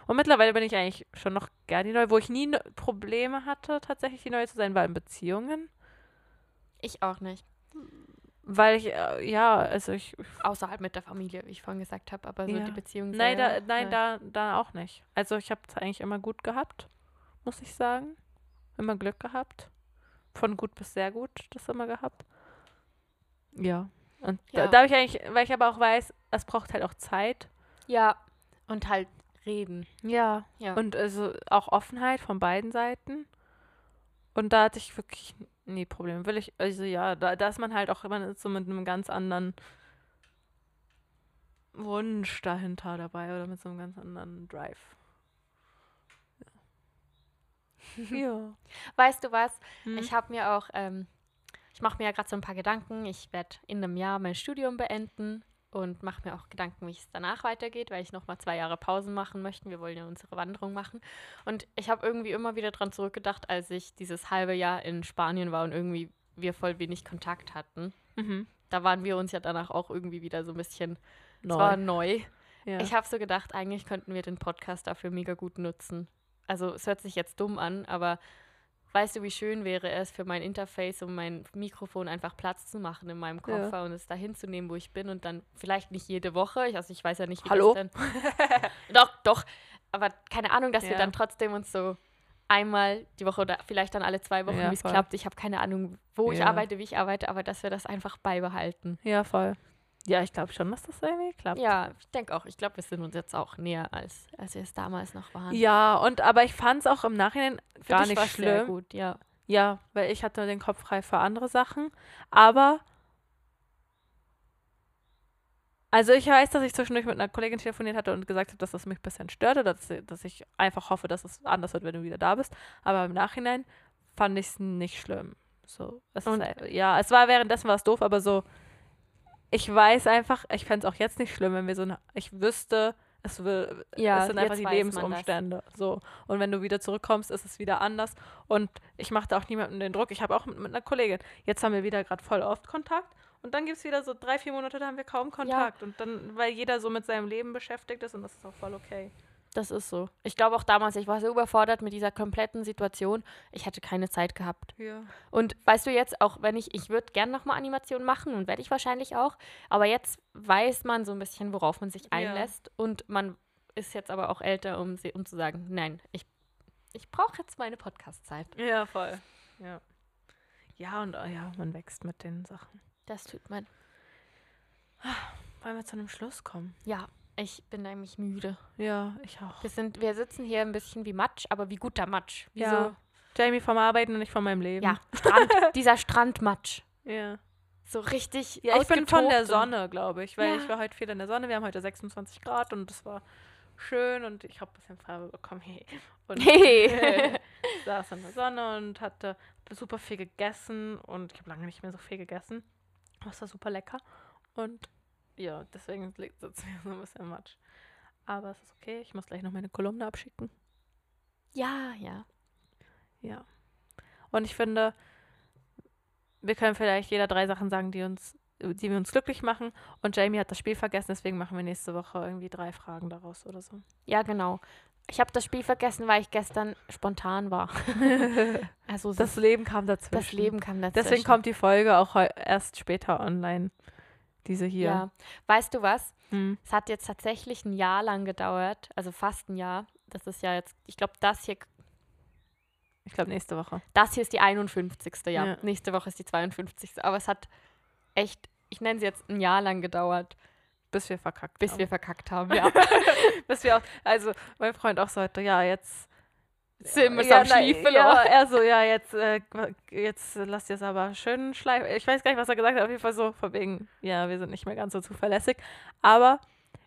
S1: Und mittlerweile bin ich eigentlich schon noch gern die Neue. Wo ich nie ne- Probleme hatte, tatsächlich die Neue zu sein, war in Beziehungen.
S2: Ich auch nicht.
S1: Weil ich, äh, ja, also ich,
S2: Außerhalb mit der Familie, wie ich vorhin gesagt habe, aber so
S1: Ja.
S2: die Beziehung
S1: Nein, da, nein
S2: äh,
S1: da, da auch nicht. Also ich habe es eigentlich immer gut gehabt, muss ich sagen. Immer Glück gehabt. Von gut bis sehr gut das immer gehabt. Ja. Und da,
S2: Ja.
S1: da habe ich eigentlich, weil ich aber auch weiß, es braucht halt auch Zeit.
S2: Ja, und halt reden.
S1: Ja.
S2: Ja.
S1: Und also auch Offenheit von beiden Seiten. Und da hatte ich wirklich nie Probleme. Will ich, also ja, da, da ist man halt auch immer so mit einem ganz anderen Wunsch dahinter dabei oder mit so einem ganz anderen Drive. Ja. ja. [laughs]
S2: Weißt du was?
S1: Hm.
S2: Ich habe mir auch, ähm, ich mache mir ja gerade so ein paar Gedanken. Ich werde in einem Jahr mein Studium beenden und mache mir auch Gedanken, wie es danach weitergeht, weil ich noch mal zwei Jahre Pausen machen möchte. Wir wollen ja unsere Wanderung machen. Und ich habe irgendwie immer wieder dran zurückgedacht, als ich dieses halbe Jahr in Spanien war und irgendwie wir voll wenig Kontakt hatten.
S1: mhm.
S2: Da waren wir uns ja danach auch irgendwie wieder so ein bisschen,
S1: Neu.
S2: war neu.
S1: ja.
S2: Ich habe so gedacht, eigentlich könnten wir den Podcast dafür mega gut nutzen. Also es hört sich jetzt dumm an, aber weißt du, wie schön wäre es für mein Interface und mein Mikrofon einfach Platz zu machen in meinem
S1: Ja.
S2: Koffer und es dahin zu nehmen, wo ich bin und dann vielleicht nicht jede Woche, ich, also ich weiß ja nicht, wie
S1: Hallo?
S2: das dann... [laughs] doch, doch, aber keine Ahnung, dass wir
S1: Ja.
S2: dann trotzdem uns so einmal die Woche oder vielleicht dann alle zwei Wochen,
S1: Ja,
S2: wie es klappt. Ich habe keine Ahnung, wo ich
S1: Ja.
S2: arbeite, wie ich arbeite, aber dass wir das einfach beibehalten.
S1: ja, voll. Ja, ich glaube schon, dass das irgendwie klappt.
S2: Ja, ich denke auch. Ich glaube, wir sind uns jetzt auch näher, als, als wir es damals noch waren.
S1: Ja, und aber ich fand es auch im Nachhinein
S2: Für
S1: gar nicht
S2: war's sehr
S1: schlimm.
S2: gut, ja.
S1: Ja, weil ich hatte den Kopf frei für andere Sachen. Aber also ich weiß, dass ich zwischendurch mit einer Kollegin telefoniert hatte und gesagt habe, dass das mich ein bisschen stört oder dass, dass ich einfach hoffe, dass es anders wird, wenn du wieder da bist. Aber im Nachhinein fand ich es nicht schlimm. So, es ist, ja, es war währenddessen war es doof, aber so, ich weiß einfach, ich fände es auch jetzt nicht schlimm, wenn wir so eine, ich wüsste, es, will,
S2: Ja,
S1: es sind einfach die. Lebensumstände. So. Und wenn du wieder zurückkommst, ist es wieder anders. Und ich mache da auch niemandem den Druck. Ich habe auch mit, mit einer Kollegin. Jetzt haben wir wieder gerade voll oft Kontakt. Und dann gibt es wieder so drei, vier Monate, da haben wir kaum Kontakt. Und dann, weil jeder so mit seinem Leben beschäftigt ist und das ist auch voll okay.
S2: Das ist so. Ich glaube auch damals, ich war so überfordert mit dieser kompletten Situation. Ich hatte keine Zeit gehabt.
S1: Ja.
S2: Und weißt du jetzt, auch wenn ich, ich würde gern nochmal Animationen machen und werde ich wahrscheinlich auch, aber jetzt weiß man so ein bisschen, worauf man sich einlässt und man ist jetzt aber auch älter, um, sie- um zu sagen, nein, ich, ich brauche jetzt meine Podcast-Zeit.
S1: Ja, voll. Ja. Ja, und äh, ja, man wächst mit den Sachen.
S2: Das tut man.
S1: Wollen wir zu einem Schluss kommen?
S2: Ja, ich bin nämlich müde.
S1: Ja, ich auch.
S2: Wir, sind, wir sitzen hier ein bisschen wie Matsch, aber wie guter Matsch. Wie
S1: Ja. Jamie vom Arbeiten und nicht von meinem
S2: so,
S1: Leben.
S2: ja, Strand, [laughs] dieser Strandmatsch.
S1: Ja.
S2: So richtig
S1: Ja, ich bin von der Sonne, glaube ich, weil
S2: Ja.
S1: ich war heute viel in der Sonne. Wir haben heute 26 Grad und es war schön und ich habe ein bisschen Farbe bekommen. Hey. Und [laughs] [laughs]
S2: Hey.
S1: saß in der Sonne und hatte super viel gegessen und ich habe lange nicht mehr so viel gegessen. Es war super lecker und ja, deswegen sitzt [laughs] mir so ein bisschen Matsch. Aber es ist okay, ich muss gleich noch meine Kolumne abschicken.
S2: Ja, ja.
S1: Ja. Und ich finde, wir können vielleicht jeder drei Sachen sagen, die uns, die wir uns glücklich machen. Und Jamie hat das Spiel vergessen, deswegen machen wir nächste Woche irgendwie drei Fragen daraus oder so.
S2: Ja, genau. Ich habe das Spiel vergessen, weil ich gestern spontan war. [laughs] Also
S1: Das Leben kam dazwischen.
S2: das Leben kam dazwischen.
S1: Deswegen kommt die Folge auch erst später online. Diese hier.
S2: Ja. Weißt du was?
S1: Hm.
S2: Es hat jetzt tatsächlich ein Jahr lang gedauert, also fast ein Jahr. Das ist ja jetzt, ich glaube, das hier,
S1: Ich glaube, nächste Woche.
S2: das hier ist die 51. Ja.
S1: Ja.
S2: Nächste Woche ist die 52. Aber es hat echt, ich nenne sie jetzt ein Jahr lang gedauert,
S1: Bis wir verkackt
S2: bis
S1: haben.
S2: wir verkackt haben. Ja. [laughs]
S1: Bis wir auch, also mein Freund auch sagte, ja, jetzt
S2: Sind wir
S1: ja,
S2: am Schniefeln.
S1: Ja, er so, ja, jetzt, äh, jetzt lasst ihr es aber schön schleifen. Ich weiß gar nicht, was er gesagt hat, auf jeden Fall so, von wegen, ja, wir sind nicht mehr ganz so zuverlässig. Aber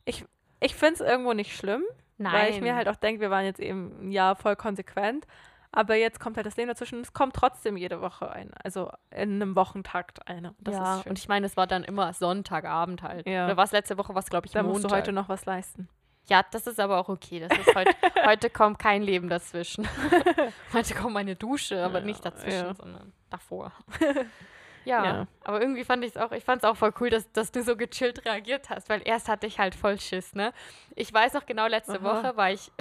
S1: ich, ich finde es irgendwo nicht schlimm,
S2: Nein.
S1: weil ich mir halt auch denke, wir waren jetzt eben ein Jahr voll konsequent. Aber jetzt kommt halt das Leben dazwischen. Es kommt trotzdem jede Woche eine. Also in einem Wochentakt eine. Das
S2: ja, und ich meine, es war dann immer Sonntagabend halt.
S1: Ja.
S2: Oder was letzte Woche, was glaube ich
S1: da
S2: Montag.
S1: musst du heute noch was leisten.
S2: Ja, das ist aber auch okay. Das ist heute, [laughs] heute kommt kein Leben dazwischen. [laughs] heute kommt meine Dusche, aber
S1: Ja,
S2: nicht dazwischen,
S1: ja.
S2: sondern davor. [laughs] ja,
S1: Ja.
S2: aber irgendwie fand ich es auch, ich fand es auch voll cool, dass, dass du so gechillt reagiert hast, weil erst hatte ich halt voll Schiss, ne? Ich weiß noch genau, letzte
S1: Aha.
S2: Woche war ich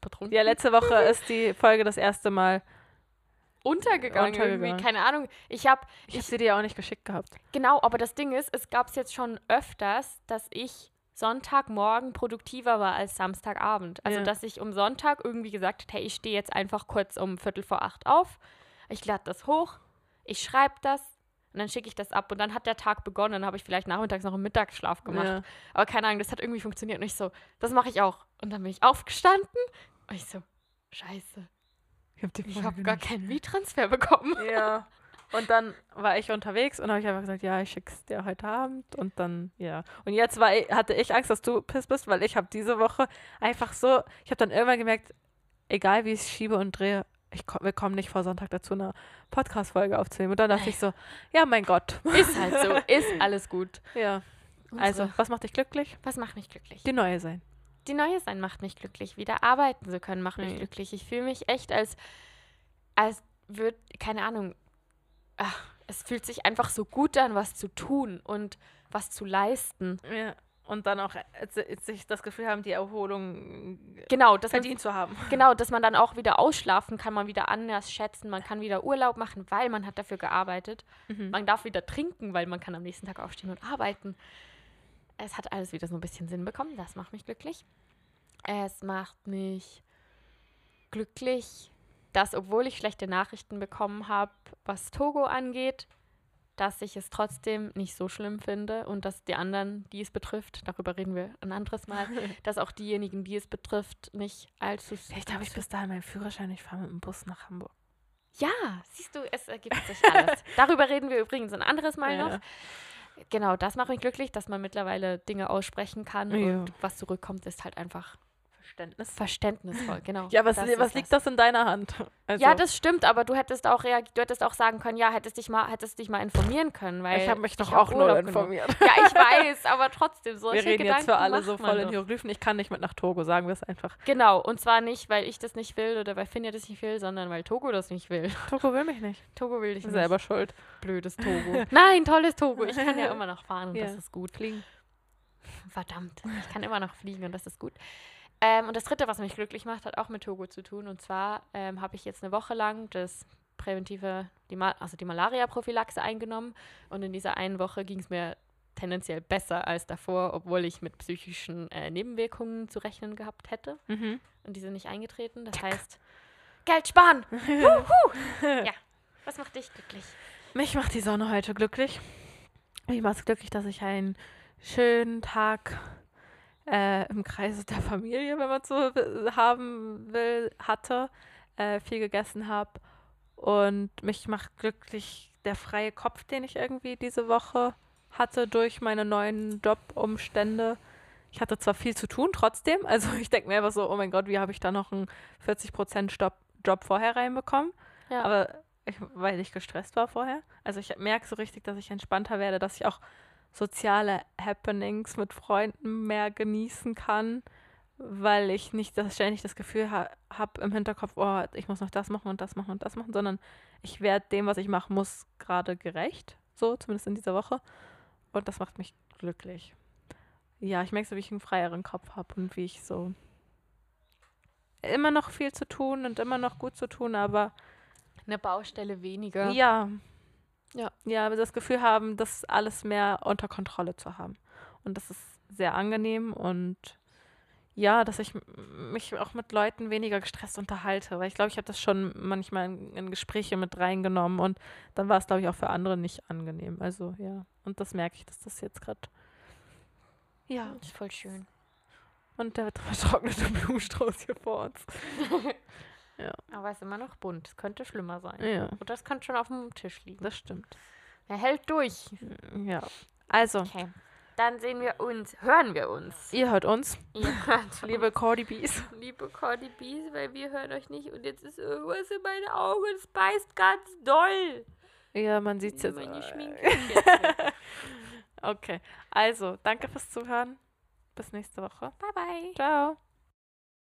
S2: betrunken.
S1: Ja, letzte Woche ist die Folge das erste Mal.
S2: untergegangen,
S1: Untergegangen.
S2: irgendwie, keine Ahnung. Ich habe,
S1: Ich habe sie dir ja auch nicht geschickt gehabt.
S2: genau, aber das Ding ist, es gab es jetzt schon öfters, dass ich Sonntagmorgen produktiver war als Samstagabend. Also,
S1: Ja.
S2: dass ich um Sonntag irgendwie gesagt habe, hey, ich stehe jetzt einfach kurz um Viertel vor acht auf, ich lade das hoch, ich schreibe das und dann schicke ich das ab und dann hat der Tag begonnen. Dann habe ich vielleicht nachmittags noch einen Mittagsschlaf gemacht.
S1: Ja.
S2: Aber keine Ahnung, das hat irgendwie funktioniert und ich so, das mache ich auch. Und dann bin ich aufgestanden und ich so, scheiße,
S1: Ich habe
S2: habe gar keinen Miettransfer bekommen.
S1: Ja. [laughs] Und dann war ich unterwegs und habe ich einfach gesagt, ja, ich schick's dir heute Abend und dann, ja. Und jetzt war ich, hatte ich Angst, dass du piss bist, weil ich habe diese Woche einfach so, ich habe dann irgendwann gemerkt, egal wie ich es schiebe und drehe, ich komm, wir kommen nicht vor Sonntag dazu, eine Podcast-Folge aufzunehmen. Und dann dachte ich so, ja, mein Gott.
S2: Ist halt so, [laughs] ist alles gut.
S1: Ja. Also, was macht dich glücklich?
S2: was macht mich glücklich?
S1: Die neue sein.
S2: Die neue sein macht mich glücklich. Wieder arbeiten zu können macht mich
S1: Mhm.
S2: glücklich. Ich fühle mich echt als, als würde, keine Ahnung, ach, es fühlt sich einfach so gut an, was zu tun und was zu leisten.
S1: Ja. Und dann auch äh, sich das Gefühl haben, die Erholung
S2: Genau, dass man,
S1: verdient zu haben. [laughs]
S2: genau, dass man dann auch wieder ausschlafen kann, man wieder anders schätzen, man kann wieder Urlaub machen, weil man hat dafür gearbeitet.
S1: Mhm.
S2: Man darf wieder trinken, weil man kann am nächsten Tag aufstehen und arbeiten. Es hat alles wieder so ein bisschen Sinn bekommen. Das macht mich glücklich. Es macht mich glücklich, dass, obwohl ich schlechte Nachrichten bekommen habe, was Togo angeht, dass ich es trotzdem nicht so schlimm finde und dass die anderen, die es betrifft, darüber reden wir ein anderes Mal, [laughs] dass auch diejenigen, die es betrifft, nicht allzu
S1: Vielleicht habe ich bis dahin meinen Führerschein, ich fahre mit dem Bus nach Hamburg.
S2: Ja, siehst du, es ergibt sich alles. [laughs] Darüber reden wir übrigens ein anderes Mal
S1: Ja.
S2: noch. Genau, das macht mich glücklich, dass man mittlerweile Dinge aussprechen kann
S1: Ja.
S2: und was zurückkommt, ist halt einfach
S1: Verständnis.
S2: verständnisvoll. [laughs] Genau.
S1: Ja, was,
S2: das
S1: was liegt das in deiner Hand? Also,
S2: Ja, das stimmt, aber du hättest auch du hättest auch sagen können, ja, hättest dich mal, hättest dich mal informieren können, weil
S1: ich habe mich doch auch
S2: genommen.
S1: informiert.
S2: Ja, ich [laughs] weiß, aber trotzdem
S1: Wir
S2: solche
S1: reden
S2: Gedanken
S1: jetzt für alle so voll in. Hieroglyphen. Ich kann nicht mit nach Togo, sagen wir es einfach.
S2: Genau, und zwar nicht, weil ich das nicht will oder weil Finja das nicht will, sondern weil Togo das nicht will. [laughs]
S1: Togo will mich nicht.
S2: Togo will dich nicht.
S1: Selber schuld.
S2: Blödes Togo. Nein, tolles Togo. Ich kann ja immer noch fahren und
S1: Ja.
S2: das ist gut.
S1: Fliegen.
S2: Verdammt, ich kann immer noch fliegen und das ist gut. Ähm, und das Dritte, was mich glücklich macht, hat auch mit Togo zu tun. Und zwar ähm, habe ich jetzt eine Woche lang das präventive, die Ma also die Malaria-Prophylaxe eingenommen. Und in dieser einen Woche ging es mir tendenziell besser als davor, obwohl ich mit psychischen äh, Nebenwirkungen zu rechnen gehabt hätte.
S1: Mhm.
S2: Und die sind nicht eingetreten. Das heißt, Geld sparen! [laughs] Ja, was macht dich glücklich?
S1: Mich macht die Sonne heute glücklich. Mich macht es glücklich, dass ich einen schönen Tag äh, im Kreise der Familie, wenn man so haben will, hatte, äh, viel gegessen habe. Und mich macht glücklich der freie Kopf, den ich irgendwie diese Woche hatte durch meine neuen Jobumstände. Ich hatte zwar viel zu tun, trotzdem. [laughs] Also ich denke mir einfach so, oh mein Gott, wie habe ich da noch einen 40% Job, Job vorher reinbekommen?
S2: Ja.
S1: Aber ich, weil ich gestresst war vorher. Also ich merke so richtig, dass ich entspannter werde, dass ich auch soziale Happenings mit Freunden mehr genießen kann, weil ich nicht das, ständig das Gefühl ha habe im Hinterkopf, oh, ich muss noch das machen und das machen und das machen, sondern ich werde dem, was ich machen muss, gerade gerecht. So, zumindest in dieser Woche. Und das macht mich glücklich. Ja, ich merke so, wie ich einen freieren Kopf habe und wie ich so immer noch viel zu tun und immer noch gut zu tun, aber
S2: Eine Baustelle weniger.
S1: ja.
S2: Ja.
S1: ja, das Gefühl haben, das alles mehr unter Kontrolle zu haben. Und das ist sehr angenehm und ja, dass ich mich auch mit Leuten weniger gestresst unterhalte, weil ich glaube, ich habe das schon manchmal in, in Gespräche mit reingenommen und dann war es, glaube ich, auch für andere nicht angenehm. Also ja, und das merke ich, dass das jetzt gerade. Ja,
S2: Das ist voll schön.
S1: und der vertrocknete [laughs] Blumenstrauß hier vor uns. [laughs]
S2: Aber es ist immer noch bunt. Es könnte schlimmer sein.
S1: Ja,
S2: Und das könnte schon auf dem Tisch liegen.
S1: das stimmt.
S2: Er hält durch.
S1: Ja. Also,
S2: Okay. Dann sehen wir uns, hören wir uns.
S1: ihr hört uns,
S2: Ihr hört [laughs]
S1: liebe Cordy Bees.
S2: liebe Cordy Bees, weil wir hören euch nicht und jetzt ist irgendwas in meinen Augen, es beißt ganz doll.
S1: Ja, man sieht es jetzt.
S2: Meine Schminke. [laughs]
S1: Okay, also, danke fürs Zuhören. Bis nächste Woche.
S2: Bye bye.
S1: Ciao.